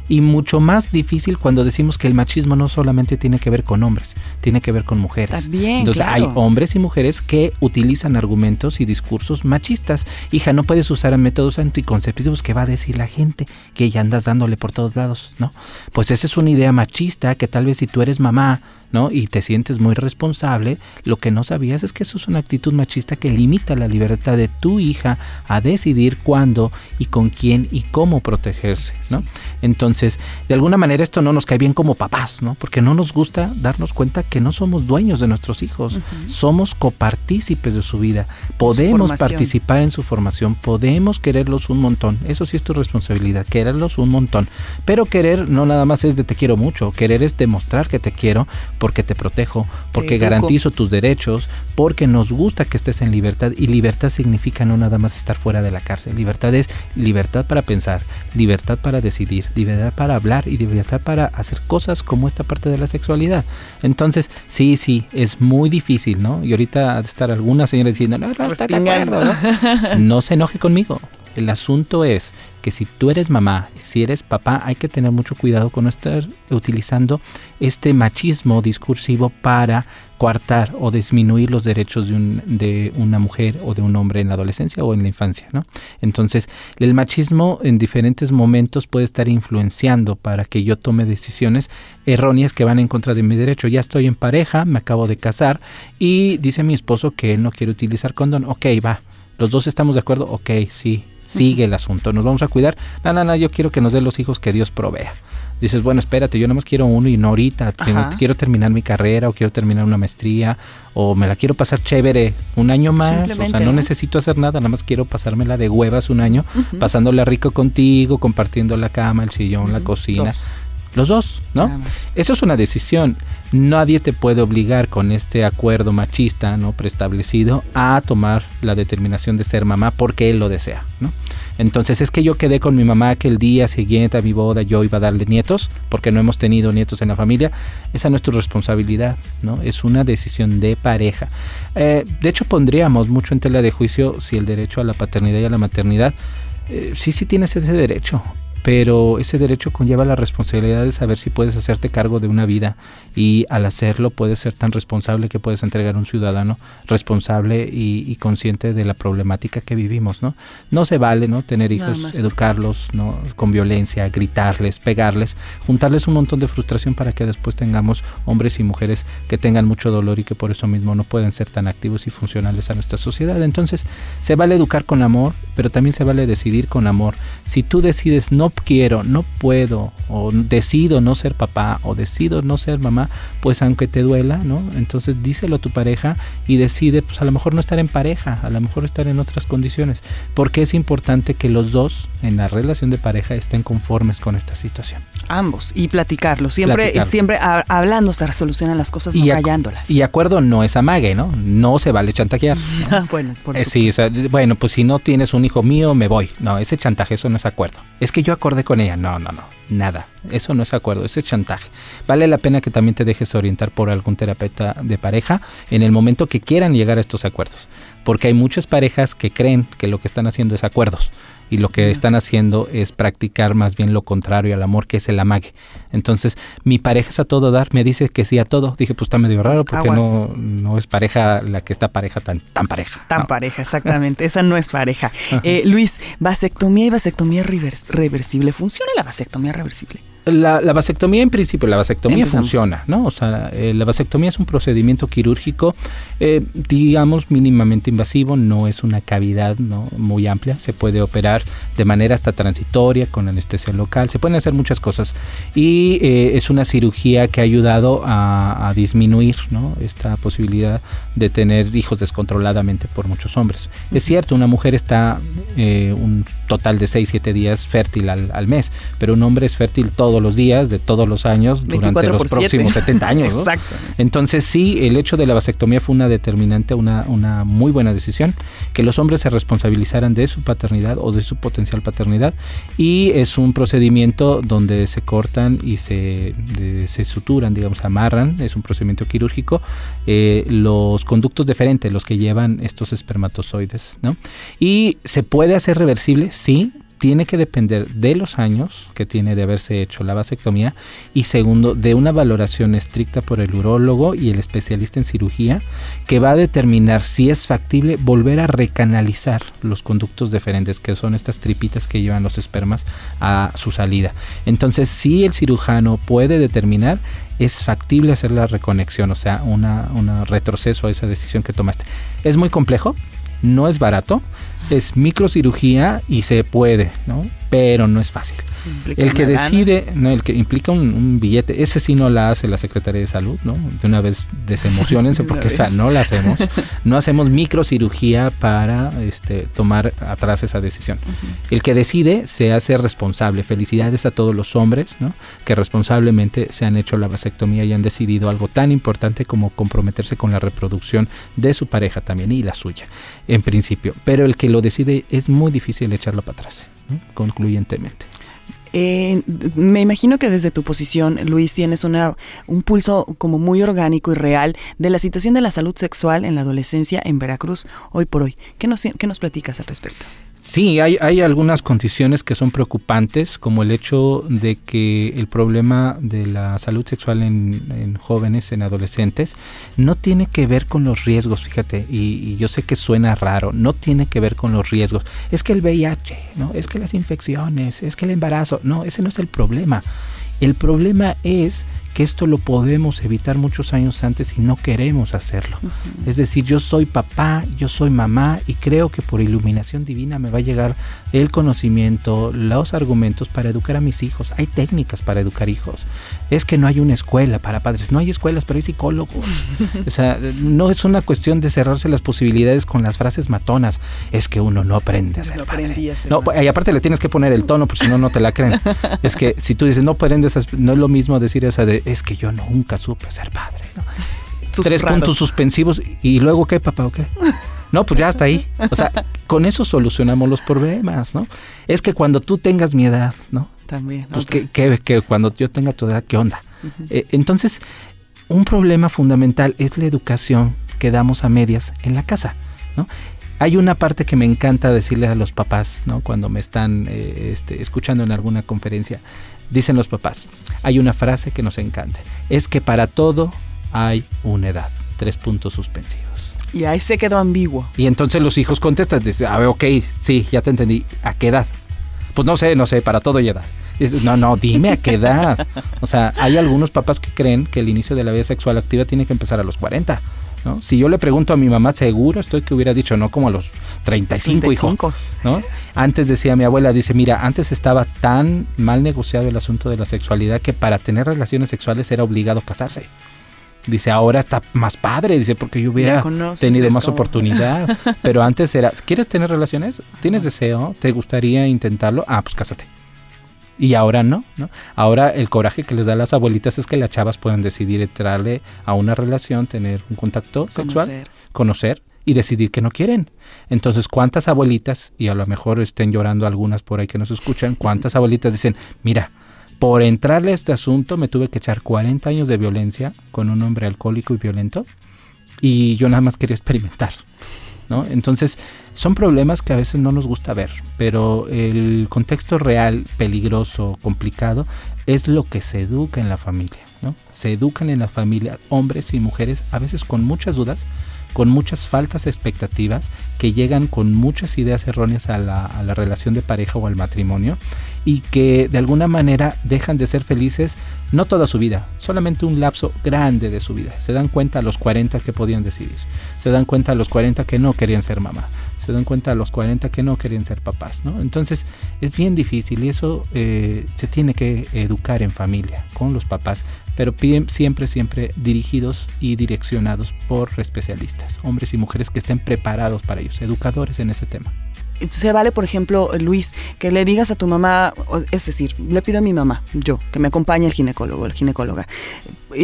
y mucho más difícil cuando decimos que el machismo no solamente tiene que ver con hombres, tiene que ver con mujeres. También, Entonces hay hombres y mujeres que utilizan argumentos y discursos machistas. Hija, no puedes usar métodos anticonceptivos que va a decir la gente que ya andas dándole por todos lados, ¿no? Pues esa es una idea machista que tal vez si tú eres mamá ¿no? Y te sientes muy responsable, lo que no sabías es que eso es una actitud machista que limita la libertad de tu hija a decidir cuándo y con quién y cómo protegerse, ¿no? Entonces, de alguna manera esto no nos cae bien como papás, ¿no? Porque no nos gusta darnos cuenta que no somos dueños de nuestros hijos, somos copartícipes de su vida, podemos participar en su formación, podemos quererlos un montón, eso sí es tu responsabilidad, quererlos un montón, pero querer no nada más es de te quiero mucho, querer es demostrar que te quiero porque te protejo, porque garantizo tus derechos, porque nos gusta que estés en libertad y libertad significa no nada más estar fuera de la cárcel. Libertad es libertad para pensar, libertad para decidir, libertad para hablar y libertad para hacer cosas como esta parte de la sexualidad. Entonces, sí, sí, es muy difícil, ¿no? Y ahorita ha de estar alguna señora diciendo, no, no, está de acuerdo, ¿no? no se enoje conmigo. El asunto es que si tú eres mamá, si eres papá, hay que tener mucho cuidado con no estar utilizando este machismo discursivo para coartar o disminuir los derechos de, una mujer o de un hombre en la adolescencia o en la infancia. ¿no? Entonces, el machismo en diferentes momentos puede estar influenciando para que yo tome decisiones erróneas que van en contra de mi derecho. Ya estoy en pareja, me acabo de casar y dice mi esposo que él no quiere utilizar condón. Ok, va. Los dos estamos de acuerdo. Ok, sí, sigue el asunto, nos vamos a cuidar. No, no, no, yo quiero que nos dé los hijos que Dios provea. Dices, bueno, espérate, yo nada más quiero uno y no ahorita. Quiero terminar mi carrera o quiero terminar una maestría o me la quiero pasar chévere un año más. O sea, no, necesito hacer nada, nada más quiero pasármela de huevas un año, pasándola rico contigo, compartiendo la cama, el sillón, la cocina. Los dos, ¿no? Eso es una decisión. Nadie te puede obligar con este acuerdo machista, ¿no? Preestablecido a tomar la determinación de ser mamá porque él lo desea, ¿no? Entonces es que yo quedé con mi mamá que el día siguiente a mi boda yo iba a darle nietos porque no hemos tenido nietos en la familia. Esa no es tu responsabilidad, ¿no? Es una decisión de pareja. Eh, de hecho pondríamos mucho en tela de juicio si el derecho a la paternidad y a la maternidad, eh, sí, sí tienes ese derecho pero ese derecho conlleva la responsabilidad de saber si puedes hacerte cargo de una vida y al hacerlo puedes ser tan responsable que puedes entregar a un ciudadano responsable y, consciente de la problemática que vivimos, ¿no? No se vale, ¿no? Tener hijos, educarlos, ¿no? Con violencia, gritarles, pegarles, juntarles un montón de frustración para que después tengamos hombres y mujeres que tengan mucho dolor y que por eso mismo no pueden ser tan activos y funcionales a nuestra sociedad. Entonces, se vale educar con amor, pero también se vale decidir con amor. Si tú decides no quiero, no puedo, o decido no ser papá, o decido no ser mamá, pues aunque te duela, ¿no? Entonces díselo a tu pareja y decide, pues a lo mejor no estar en pareja, a lo mejor estar en otras condiciones, porque es importante que los dos en la relación de pareja estén conformes con esta situación. Ambos, y platicarlo, siempre, siempre hablando se resolucionan las cosas, no callándolas. Y acuerdo no es amague, ¿no? No se vale chantajear. Ah, bueno, por eh, sí, bueno, pues si no tienes un hijo mío, me voy. No, ese chantaje, eso no es acuerdo. Es que yo acordé con ella. No, no, no. Nada. Eso no es acuerdo, eso es chantaje. Vale la pena que también te dejes orientar por algún terapeuta de pareja en el momento que quieran llegar a estos acuerdos. Porque hay muchas parejas que creen que lo que están haciendo es acuerdos y lo que están haciendo es practicar más bien lo contrario al amor, que es el amague. Entonces, mi pareja es a todo dar, me dice que sí a todo. Dije, pues está medio raro pues porque no, no es pareja la que está pareja tan, tan pareja. Tan pareja, exactamente. Esa no es pareja. Eh, Luis, vasectomía y vasectomía reversible. ¿Funciona la vasectomía reversible? La, vasectomía en principio, la vasectomía funciona, ¿no? O sea, eh, la vasectomía es un procedimiento quirúrgico, eh, digamos, mínimamente invasivo, no es una cavidad ¿no? muy amplia, se puede operar de manera hasta transitoria, con anestesia local, se pueden hacer muchas cosas. Y eh, es una cirugía que ha ayudado a, disminuir ¿no? esta posibilidad de tener hijos descontroladamente por muchos hombres. Es cierto, una mujer está un total de 6-7 días fértil al, al mes, pero un hombre es fértil todo todos los días, de todos los años, durante los próximos 70 años. Exacto. Entonces sí, el hecho de la vasectomía fue una determinante, una, una muy buena decisión, que los hombres se responsabilizaran de su paternidad o de su potencial paternidad y es un procedimiento donde se cortan y se, se suturan, digamos, amarran, es un procedimiento quirúrgico, eh, los conductos deferentes, los que llevan estos espermatozoides, ¿no? Y se puede hacer reversible, sí, tiene que depender de los años que tiene de haberse hecho la vasectomía y segundo, de una valoración estricta por el urólogo y el especialista en cirugía que va a determinar si es factible volver a recanalizar los conductos deferentes, que son estas tripitas que llevan los espermas a su salida. Entonces, si el cirujano puede determinar, es factible hacer la reconexión, o sea, un retroceso a esa decisión que tomaste. Es muy complejo, no es barato, es microcirugía y se puede, ¿no? Pero no es fácil. el que decide, no, el que implica un, billete, ese sí no la hace la Secretaría de Salud, ¿no? De una vez desemocionense porque esa no la hacemos. No hacemos microcirugía para este, tomar atrás esa decisión. El que decide se hace responsable. Felicidades a todos los hombres, ¿no? Que responsablemente se han hecho la vasectomía y han decidido algo tan importante como comprometerse con la reproducción de su pareja también y la suya, en principio. Pero el que lo decide es muy difícil echarlo para atrás, concluyentemente. Eh, me imagino que desde tu posición, Luis, tienes una, un pulso como muy orgánico y real de la situación de la salud sexual en la adolescencia en Veracruz hoy por hoy. ¿Qué nos, qué nos platicas al respecto? Sí, hay, hay, algunas condiciones que son preocupantes, como el hecho de que el problema de la salud sexual en, jóvenes, en adolescentes, no tiene que ver con los riesgos, fíjate, y, yo sé que suena raro, no tiene que ver con los riesgos. Es que el VIH, ¿no? Es que las infecciones, es que el embarazo, no, ese no es el problema. El problema es que esto lo podemos evitar muchos años antes y no queremos hacerlo. Es decir, yo soy papá, yo soy mamá y creo que por iluminación divina me va a llegar el conocimiento, los argumentos para educar a mis hijos. Hay técnicas para educar hijos. Es que no hay una escuela para padres, no hay escuelas, pero hay psicólogos. o sea, no es una cuestión de cerrarse las posibilidades con las frases matonas. Es que uno no aprende a ser padre. no, y aparte le tienes que poner el tono, porque si no, no te la creen. es que si tú dices no aprendes, no es lo mismo decir esa de es que yo nunca supe ser padre. Tres puntos suspensivos y luego qué, papá, o qué. No, pues ya está ahí. O sea, con eso solucionamos los problemas, ¿no? Es que cuando tú tengas mi edad, ¿no? También. Pues que, que, cuando yo tenga tu edad, ¿qué onda? Eh, entonces, un problema fundamental es la educación que damos a medias en la casa, ¿no? Hay una parte que me encanta decirle a los papás, ¿no? Cuando me están eh, este, escuchando en alguna conferencia. Dicen los papás, hay una frase que nos encanta. Es que para todo hay una edad. Tres puntos suspensivos. Y ahí se quedó ambiguo. Y entonces los hijos contestan, dicen, a ver, ok, sí, ya te entendí. ¿A qué edad? Pues no sé, no sé, para todo hay edad. No, no, dime a qué edad. O sea, hay algunos papás que creen que el inicio de la vida sexual activa tiene que empezar a los 40. ¿No? Si yo le pregunto a mi mamá, seguro estoy que hubiera dicho, no, como a los 35, 35. ¿no? Antes decía mi abuela, dice, mira, antes estaba tan mal negociado el asunto de la sexualidad que para tener relaciones sexuales era obligado casarse. Dice, ahora está más padre, dice, porque yo hubiera tenido más oportunidad. Pero antes era, ¿quieres tener relaciones? ¿Tienes deseo? ¿Te gustaría intentarlo? Ah, pues cásate. Y ahora no, ¿no? Ahora el coraje que les da a las abuelitas es que las chavas pueden decidir entrarle a una relación, tener un contacto sexual, conocer y decidir que no quieren. Entonces, ¿cuántas abuelitas, y a lo mejor estén llorando algunas por ahí que nos escuchan, cuántas abuelitas dicen, mira, por entrarle a este asunto me tuve que echar 40 años de violencia con un hombre alcohólico y violento y yo nada más quería experimentar. ¿No? Entonces, son problemas que a veces no nos gusta ver, pero el contexto real, peligroso, complicado, es lo que se educa en la familia. ¿no? Se educan en la familia hombres y mujeres, a veces con muchas dudas, con muchas faltas expectativas, que llegan con muchas ideas erróneas a la, relación de pareja o al matrimonio y que de alguna manera dejan de ser felices no toda su vida, solamente un lapso grande de su vida. Se dan cuenta a los 40 que podían decidir, se dan cuenta a los 40 que no querían ser mamá, se dan cuenta a los 40 que no querían ser papás, ¿no? Entonces es bien difícil y eso eh, se tiene que educar en familia, con los papás, pero siempre, siempre dirigidos y direccionados por especialistas, hombres y mujeres que estén preparados para ellos, educadores en ese tema. Se vale, por ejemplo, Luis, que le digas a tu mamá, es decir, le pido a mi mamá, yo, que me acompañe el ginecólogo, el ginecóloga,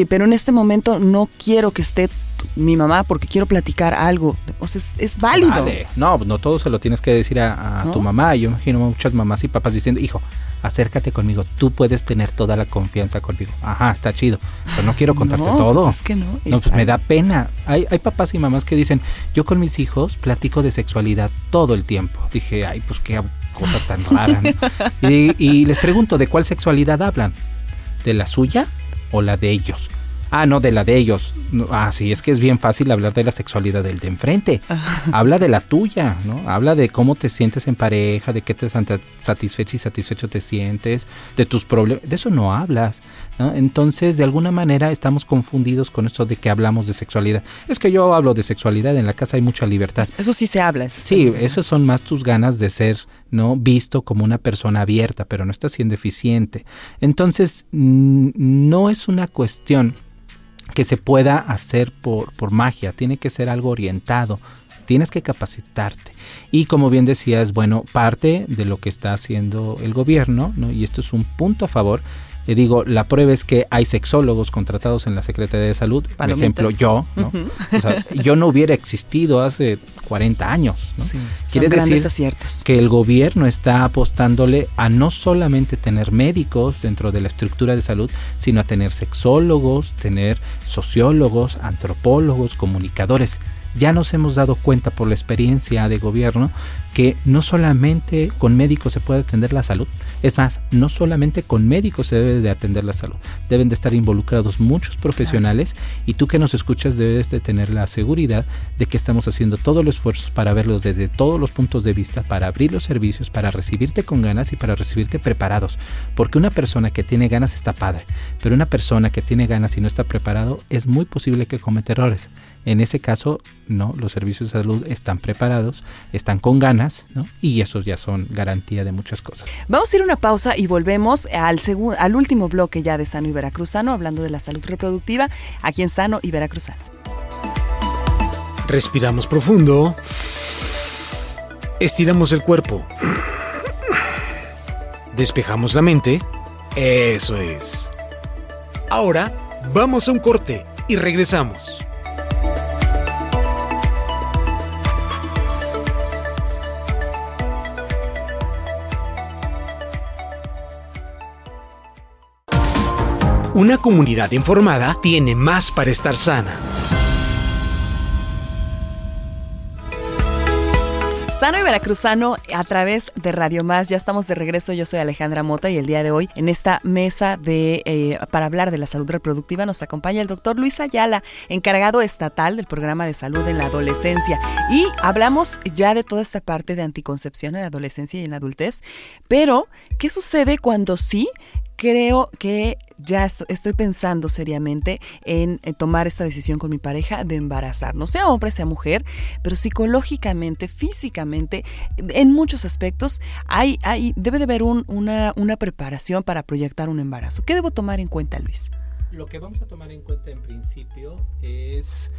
pero en este momento no quiero que esté mi mamá porque quiero platicar algo. O sea, es, válido. No, no todo se lo tienes que decir a, tu mamá. Yo imagino muchas mamás y papás diciendo, hijo, acércate conmigo, tú puedes tener toda la confianza conmigo. Ajá, está chido, pero no quiero contarte pues todo. es que no. No, pues me da pena. Hay, hay papás y mamás que dicen, yo con mis hijos platico de sexualidad todo el tiempo. Dije, ay, pues qué cosa tan rara. y, y les pregunto, ¿de cuál sexualidad hablan? ¿De la suya o la de ellos? Ah, no, de la de ellos. ah, sí, es que es bien fácil hablar de la sexualidad del de enfrente. Habla de la tuya, ¿no? Habla de cómo te sientes en pareja, de qué te satisfecho y satisfecho te sientes, de tus problemas. De eso no hablas. ¿no? Entonces, de alguna manera estamos confundidos con esto de que hablamos de sexualidad. Es que yo hablo de sexualidad, en la casa hay mucha libertad. Eso sí se habla. sí, esos son más tus ganas de ser ¿no? visto como una persona abierta, pero no estás siendo eficiente. Entonces, no es una cuestión que se pueda hacer por, por magia, tiene que ser algo orientado, tienes que capacitarte. Y como bien decías, bueno, parte de lo que está haciendo el gobierno, ¿no? y esto es un punto a favor, le digo, la prueba es que hay sexólogos contratados en la Secretaría de Salud. Por ejemplo, yo, ¿no? o sea, yo no hubiera existido hace 40 años. ¿no? Sí, Quiere decir aciertos. que el gobierno está apostándole a no solamente tener médicos dentro de la estructura de salud, sino a tener sexólogos, tener sociólogos, antropólogos, comunicadores ya nos hemos dado cuenta por la experiencia de gobierno que no solamente con médicos se puede atender la salud, es más, no solamente con médicos se debe de atender la salud, deben de estar involucrados muchos profesionales y tú que nos escuchas debes de tener la seguridad de que estamos haciendo todos los esfuerzos para verlos desde todos los puntos de vista, para abrir los servicios, para recibirte con ganas y para recibirte preparados, porque una persona que tiene ganas está padre, pero una persona que tiene ganas y no está preparado es muy posible que cometa errores. En ese caso, no, los servicios de salud están preparados, están con ganas, ¿no? Y esos ya son garantía de muchas cosas. Vamos a ir a una pausa y volvemos al, al último bloque ya de Sano y Veracruzano, hablando de la salud reproductiva, aquí en Sano y Veracruzano. Respiramos profundo. Estiramos el cuerpo. Despejamos la mente. Eso es. Ahora vamos a un corte y regresamos. Una comunidad informada tiene más para estar sana. Sano y Veracruzano a través de Radio Más. Ya estamos de regreso. Yo soy Alejandra Mota y el día de hoy en esta mesa de eh, para hablar de la salud reproductiva nos acompaña el doctor Luis Ayala, encargado estatal del programa de salud en la adolescencia. Y hablamos ya de toda esta parte de anticoncepción en la adolescencia y en la adultez. Pero, ¿qué sucede cuando sí creo que ya estoy pensando seriamente en, tomar esta decisión con mi pareja de embarazar, no sea hombre, sea mujer, pero psicológicamente, físicamente, en muchos aspectos, hay, hay, debe de haber una, una preparación para proyectar un embarazo. ¿Qué debo tomar en cuenta, Luis? Lo que vamos a tomar en cuenta en principio es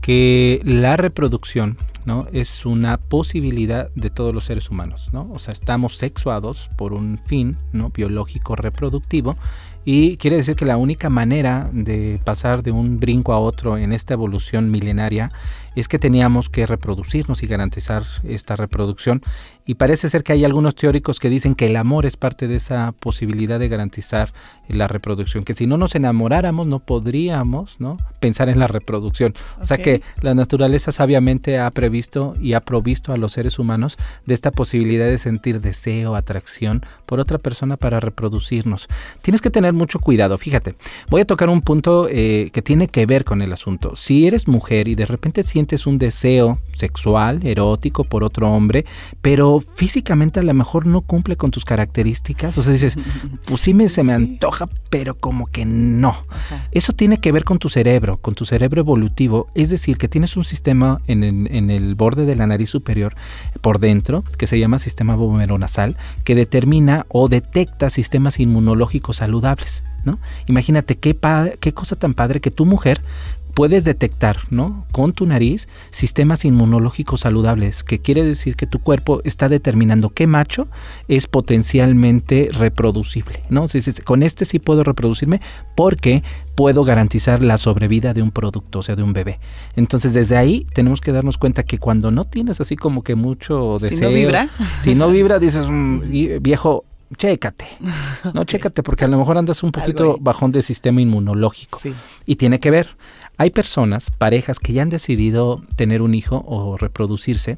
que la reproducción ¿no? es una posibilidad de todos los seres humanos. ¿no? O sea, estamos sexuados por un fin ¿no? biológico reproductivo y quiere decir que la única manera de pasar de un brinco a otro en esta evolución milenaria es que teníamos que reproducirnos y garantizar esta reproducción. Y parece ser que hay algunos teóricos que dicen que el amor es parte de esa posibilidad de garantizar la reproducción, que si no nos enamoráramos no podríamos ¿no? pensar en la reproducción. O sea que la naturaleza sabiamente ha previsto y ha provisto a los seres humanos de esta posibilidad de sentir deseo, atracción por otra persona para reproducirnos. Tienes que tener mucho cuidado, fíjate, voy a tocar un punto eh, que tiene que ver con el asunto. Si eres mujer y de repente sientes un deseo sexual, erótico por otro hombre, pero físicamente a lo mejor no cumple con tus características, o sea, dices, pues sí me, se me antoja, pero como que no. Eso tiene que ver con tu cerebro, con tu cerebro evolutivo, es decir, que tienes un sistema en el, en el borde de la nariz superior, por dentro, que se llama sistema nasal, que determina o detecta sistemas inmunológicos saludables. ¿no? Imagínate qué, qué cosa tan padre que tu mujer puedes detectar, ¿no? Con tu nariz sistemas inmunológicos saludables, que quiere decir que tu cuerpo está determinando qué macho es potencialmente reproducible, ¿no? con este sí puedo reproducirme porque puedo garantizar la sobrevida de un producto, o sea, de un bebé. Entonces, desde ahí tenemos que darnos cuenta que cuando no tienes así como que mucho deseo, si no vibra, si no vibra dices, mm, viejo, chécate, no chécate porque a lo mejor andas un poquito bajón de sistema inmunológico y tiene que ver. Hay personas, parejas que ya han decidido tener un hijo o reproducirse,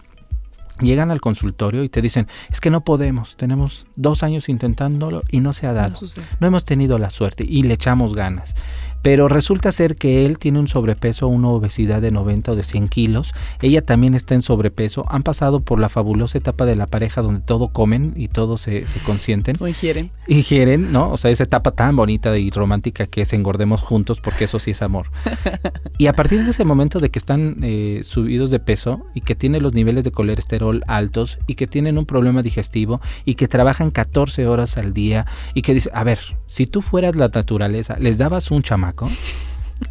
llegan al consultorio y te dicen, es que no podemos, tenemos dos años intentándolo y no se ha dado. no hemos tenido la suerte y le echamos ganas. Pero resulta ser que él tiene un sobrepeso, una obesidad de 90 o de 100 kilos. Ella también está en sobrepeso. Han pasado por la fabulosa etapa de la pareja donde todo comen y todo se, se consienten. O ingieren. Ingieren, ¿no? O sea, esa etapa tan bonita y romántica que es engordemos juntos porque eso sí es amor. y a partir de ese momento de que están eh, subidos de peso y que tienen los niveles de colesterol altos y que tienen un problema digestivo y que trabajan 14 horas al día y que dice, a ver, si tú fueras la naturaleza, les dabas un chamaco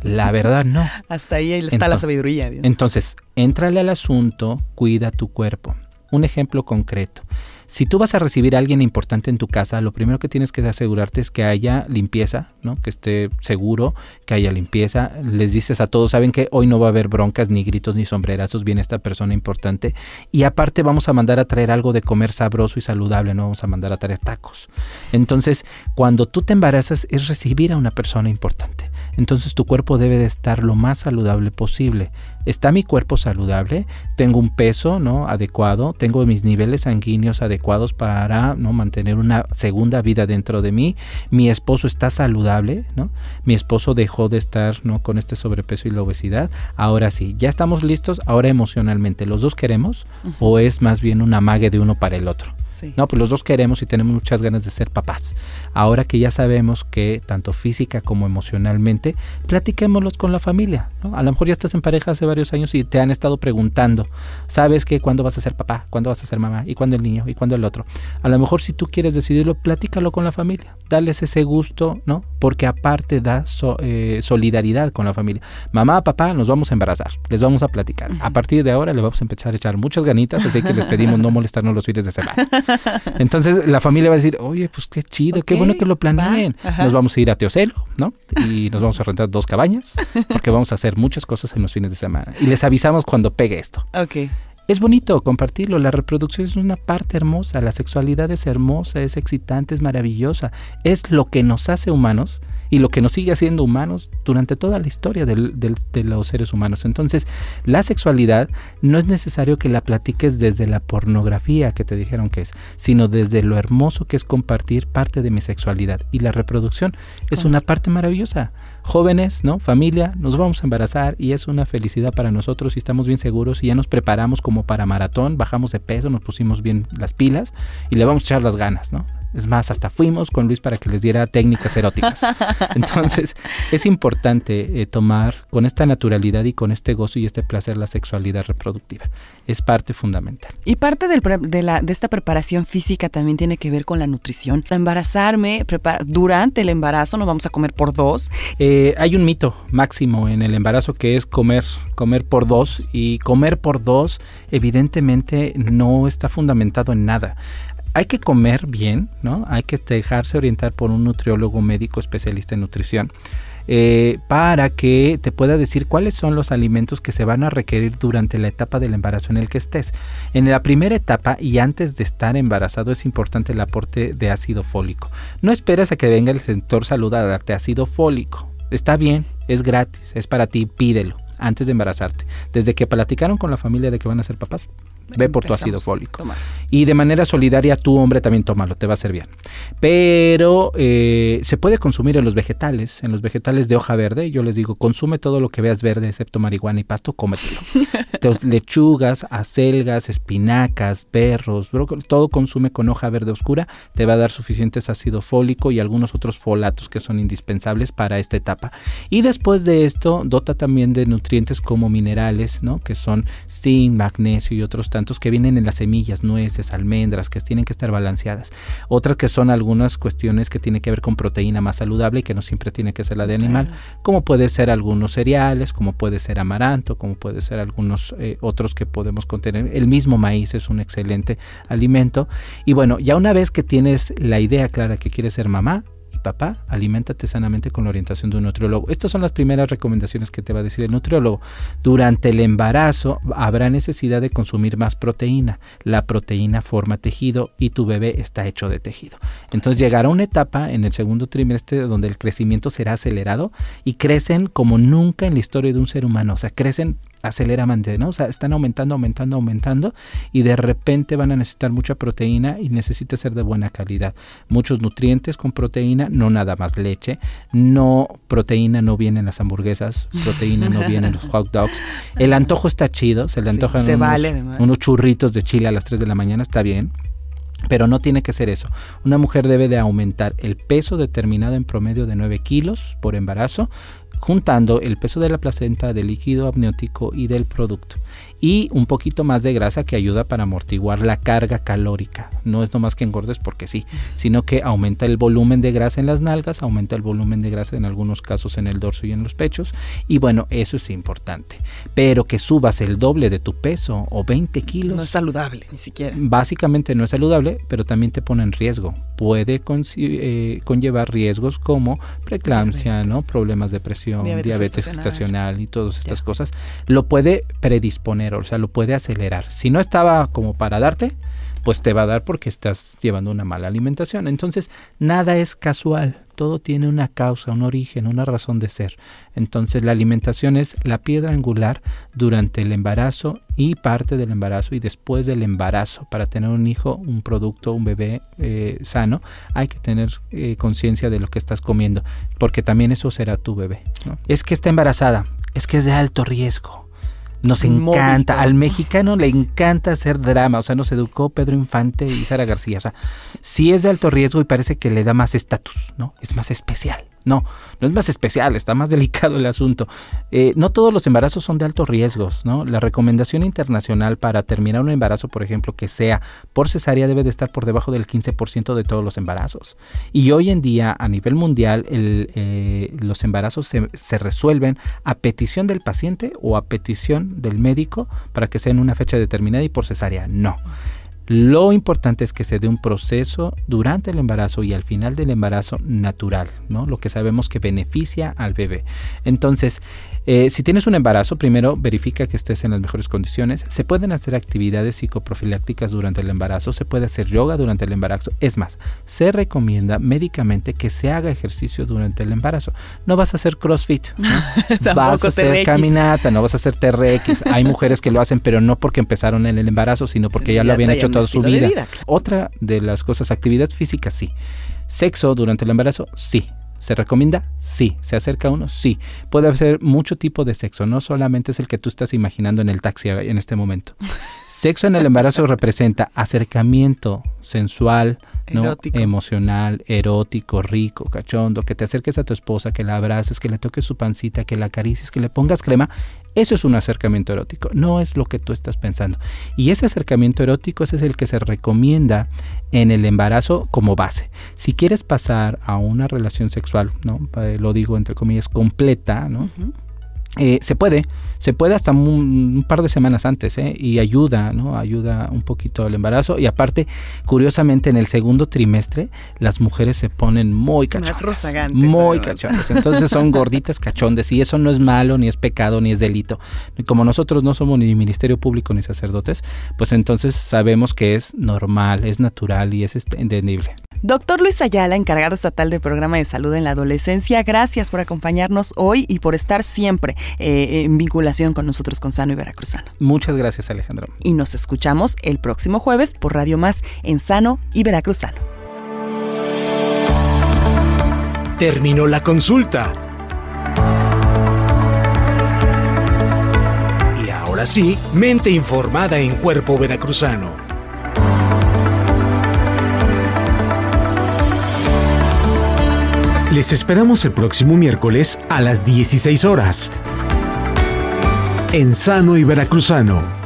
la verdad no. Hasta ahí está la sabiduría. Entonces, entrale al asunto, cuida tu cuerpo. Un ejemplo concreto. Si tú vas a recibir a alguien importante en tu casa, lo primero que tienes que asegurarte es que haya limpieza, ¿no? Que esté seguro, que haya limpieza. Les dices a todos, saben que hoy no va a haber broncas, ni gritos, ni sombrerazos, viene esta persona importante. Y aparte vamos a mandar a traer algo de comer sabroso y saludable, no vamos a mandar a traer tacos. Entonces, cuando tú te embarazas es recibir a una persona importante. Entonces tu cuerpo debe de estar lo más saludable posible. ¿Está mi cuerpo saludable? ¿Tengo un peso ¿no? adecuado? ¿Tengo mis niveles sanguíneos adecuados para ¿no? mantener una segunda vida dentro de mí? ¿Mi esposo está saludable? ¿no? ¿Mi esposo dejó de estar ¿no? con este sobrepeso y la obesidad? Ahora sí, ya estamos listos. Ahora emocionalmente, ¿los dos queremos? ¿O es más bien una mague de uno para el otro? No, pues los dos queremos y tenemos muchas ganas de ser papás. Ahora que ya sabemos que tanto física como emocionalmente, platiquémoslos con la familia. A lo mejor ya estás en pareja hace varios años y te han estado preguntando, ¿sabes que cuándo vas a ser papá? ¿Cuándo vas a ser mamá? ¿Y cuándo el niño? ¿Y cuándo el otro? A lo mejor si tú quieres decidirlo, platícalo con la familia. Dales ese gusto, ¿no? Porque aparte da eh, solidaridad con la familia. Mamá, papá, nos vamos a embarazar. Les vamos a platicar. A partir de ahora le vamos a empezar a echar muchas ganitas, así que les pedimos no molestarnos los fines de semana. Entonces la familia va a decir, oye, pues qué chido, qué bueno que lo planeen. Nos vamos a ir a Teocelo, ¿no? Y nos vamos a rentar dos cabañas, porque vamos a hacer muchas cosas en los fines de semana. Y les avisamos cuando pegue esto. Ok. Es bonito compartirlo, la reproducción es una parte hermosa, la sexualidad es hermosa, es excitante, es maravillosa, es lo que nos hace humanos y lo que nos sigue haciendo humanos durante toda la historia de los seres humanos. Entonces, la sexualidad no es necesario que la platiques desde la pornografía que te dijeron que es, sino desde lo hermoso que es compartir parte de mi sexualidad. Y la reproducción es una parte maravillosa jóvenes, ¿no? Familia, nos vamos a embarazar y es una felicidad para nosotros y estamos bien seguros y ya nos preparamos como para maratón, bajamos de peso, nos pusimos bien las pilas y le vamos a echar las ganas, ¿no? Es más, hasta fuimos con Luis para que les diera técnicas eróticas. Entonces, es importante eh, tomar con esta naturalidad y con este gozo y este placer la sexualidad reproductiva. Es parte fundamental. Y parte de, la, de esta preparación física también tiene que ver con la nutrición. Embarazarme, durante el embarazo no vamos a comer por dos. Eh, hay un mito máximo en el embarazo que es comer, comer por dos y comer por dos evidentemente no está fundamentado en nada hay que comer bien, ¿no? Hay que dejarse orientar por un nutriólogo médico especialista en nutrición. Eh, para que te pueda decir cuáles son los alimentos que se van a requerir durante la etapa del embarazo en el que estés. En la primera etapa y antes de estar embarazado es importante el aporte de ácido fólico. No esperes a que venga el sector salud a darte ácido fólico. Está bien, es gratis, es para ti, pídelo antes de embarazarte. Desde que platicaron con la familia de que van a ser papás, Ve por tu ácido fólico. Y de manera solidaria, tu hombre también tómalo, te va a hacer bien. Pero eh, se puede consumir en los vegetales, en los vegetales de hoja verde. Yo les digo, consume todo lo que veas verde, excepto marihuana y pasto, cómetelo. lechugas, acelgas, espinacas, perros, todo consume con hoja verde oscura. Te va a dar suficientes ácido fólico y algunos otros folatos que son indispensables para esta etapa. Y después de esto, dota también de nutrientes como minerales, ¿no? que son zinc, magnesio y otros que vienen en las semillas, nueces, almendras, que tienen que estar balanceadas. Otras que son algunas cuestiones que tienen que ver con proteína más saludable y que no siempre tiene que ser la de animal, como puede ser algunos cereales, como puede ser amaranto, como puede ser algunos eh, otros que podemos contener. El mismo maíz es un excelente alimento. Y bueno, ya una vez que tienes la idea clara que quieres ser mamá, papá, aliméntate sanamente con la orientación de un nutriólogo. Estas son las primeras recomendaciones que te va a decir el nutriólogo. Durante el embarazo habrá necesidad de consumir más proteína. La proteína forma tejido y tu bebé está hecho de tejido. Entonces llegará una etapa en el segundo trimestre donde el crecimiento será acelerado y crecen como nunca en la historia de un ser humano. O sea, crecen aceleradamente, ¿no? O sea, están aumentando, aumentando, aumentando y de repente van a necesitar mucha proteína y necesita ser de buena calidad. Muchos nutrientes con proteína, no nada más leche, no proteína no viene en las hamburguesas, proteína no viene en los hot dogs. El antojo está chido, se le antojan unos, unos churritos de chile a las 3 de la mañana, está bien. Pero no tiene que ser eso. Una mujer debe de aumentar el peso determinado en promedio de 9 kilos por embarazo juntando el peso de la placenta, del líquido amniótico y del producto y un poquito más de grasa que ayuda para amortiguar la carga calórica. No es nomás que engordes porque sí, sino que aumenta el volumen de grasa en las nalgas, aumenta el volumen de grasa en algunos casos en el dorso y en los pechos. Y bueno, eso es importante. Pero que subas el doble de tu peso o 20 kilos. No es saludable, ni siquiera. Básicamente no es saludable, pero también te pone en riesgo. Puede eh, conllevar riesgos como preeclampsia, ¿no? problemas de presión, diabetes, gestacional y todas estas cosas. Lo puede predisponer o sea, lo puede acelerar. Si no estaba como para darte, pues te va a dar porque estás llevando una mala alimentación. Entonces, nada es casual, todo tiene una causa, un origen, una razón de ser. Entonces, la alimentación es la piedra angular durante el embarazo y parte del embarazo y después del embarazo. Para tener un hijo, un producto, un bebé eh, sano, hay que tener eh, conciencia de lo que estás comiendo, porque también eso será tu bebé. Es que está embarazada, es que es de alto riesgo nos encanta, al mexicano le encanta hacer drama, o sea, nos educó Pedro Infante y Sara García, o sea, sí es de alto riesgo y parece que le da más estatus, ¿no? Es más especial. No, no es más especial, está más delicado el asunto. Eh, no todos los embarazos son de altos riesgos, ¿no? La recomendación internacional para terminar un embarazo, por ejemplo, que sea por cesárea, debe de estar por debajo del 15% de todos los embarazos. Y hoy en día, a nivel mundial, eh, los embarazos se, se, resuelven a petición del paciente o a petición del médico para que sea en una fecha determinada y por cesárea. No. Lo importante es que se dé un proceso durante el embarazo y al final del embarazo natural, ¿no? Lo que sabemos que beneficia al bebé. Entonces, eh, si tienes un embarazo, primero verifica que estés en las mejores condiciones. Se pueden hacer actividades psicoprofilácticas durante el embarazo, se puede hacer yoga durante el embarazo. Es más, se recomienda médicamente que se haga ejercicio durante el embarazo. No vas a hacer CrossFit, vas a hacer caminata, no vas a hacer TRX. Hay mujeres que lo hacen, pero no porque empezaron en el embarazo, sino porque ya, lo habían hecho toda su vida. vida. Otra de las cosas, actividad física, sí. Sexo durante el embarazo, sí. ¿Se recomienda? Sí. ¿Se acerca uno? Sí. Puede haber mucho tipo de sexo, no solamente es el que tú estás imaginando en el taxi en este momento. Sexo en el embarazo representa acercamiento sensual, emocional, erótico, rico, cachondo, que te acerques a tu esposa, que la abraces, que le toques su pancita, que la acaricies, que le pongas crema. Eso es un acercamiento erótico, no es lo que tú estás pensando. Y ese acercamiento erótico ese es el que se recomienda en el embarazo como base. Si quieres pasar a una relación sexual, ¿no? Eh, lo digo entre comillas, completa, ¿no? Eh, se puede, se puede hasta un, par de semanas antes ¿eh? y ayuda, ¿no? Ayuda un poquito al embarazo y aparte, curiosamente, en el segundo trimestre las mujeres se ponen muy cachondas. muy cachondas. Entonces son gorditas cachondes y eso no es malo, ni es pecado, ni es delito. como nosotros no somos ni ministerio público ni sacerdotes, pues entonces sabemos que es normal, es natural y es entendible. Doctor Luis Ayala, encargado estatal del programa de salud en la adolescencia, gracias por acompañarnos hoy y por estar siempre eh, en vinculación con nosotros con Sano y Veracruzano. Muchas gracias, Alejandro. Y nos escuchamos el próximo jueves por Radio Más en Sano y Veracruzano. Terminó la consulta. Y ahora sí, mente informada en cuerpo veracruzano. Les esperamos el próximo miércoles a las 16 horas. En Sano y Veracruzano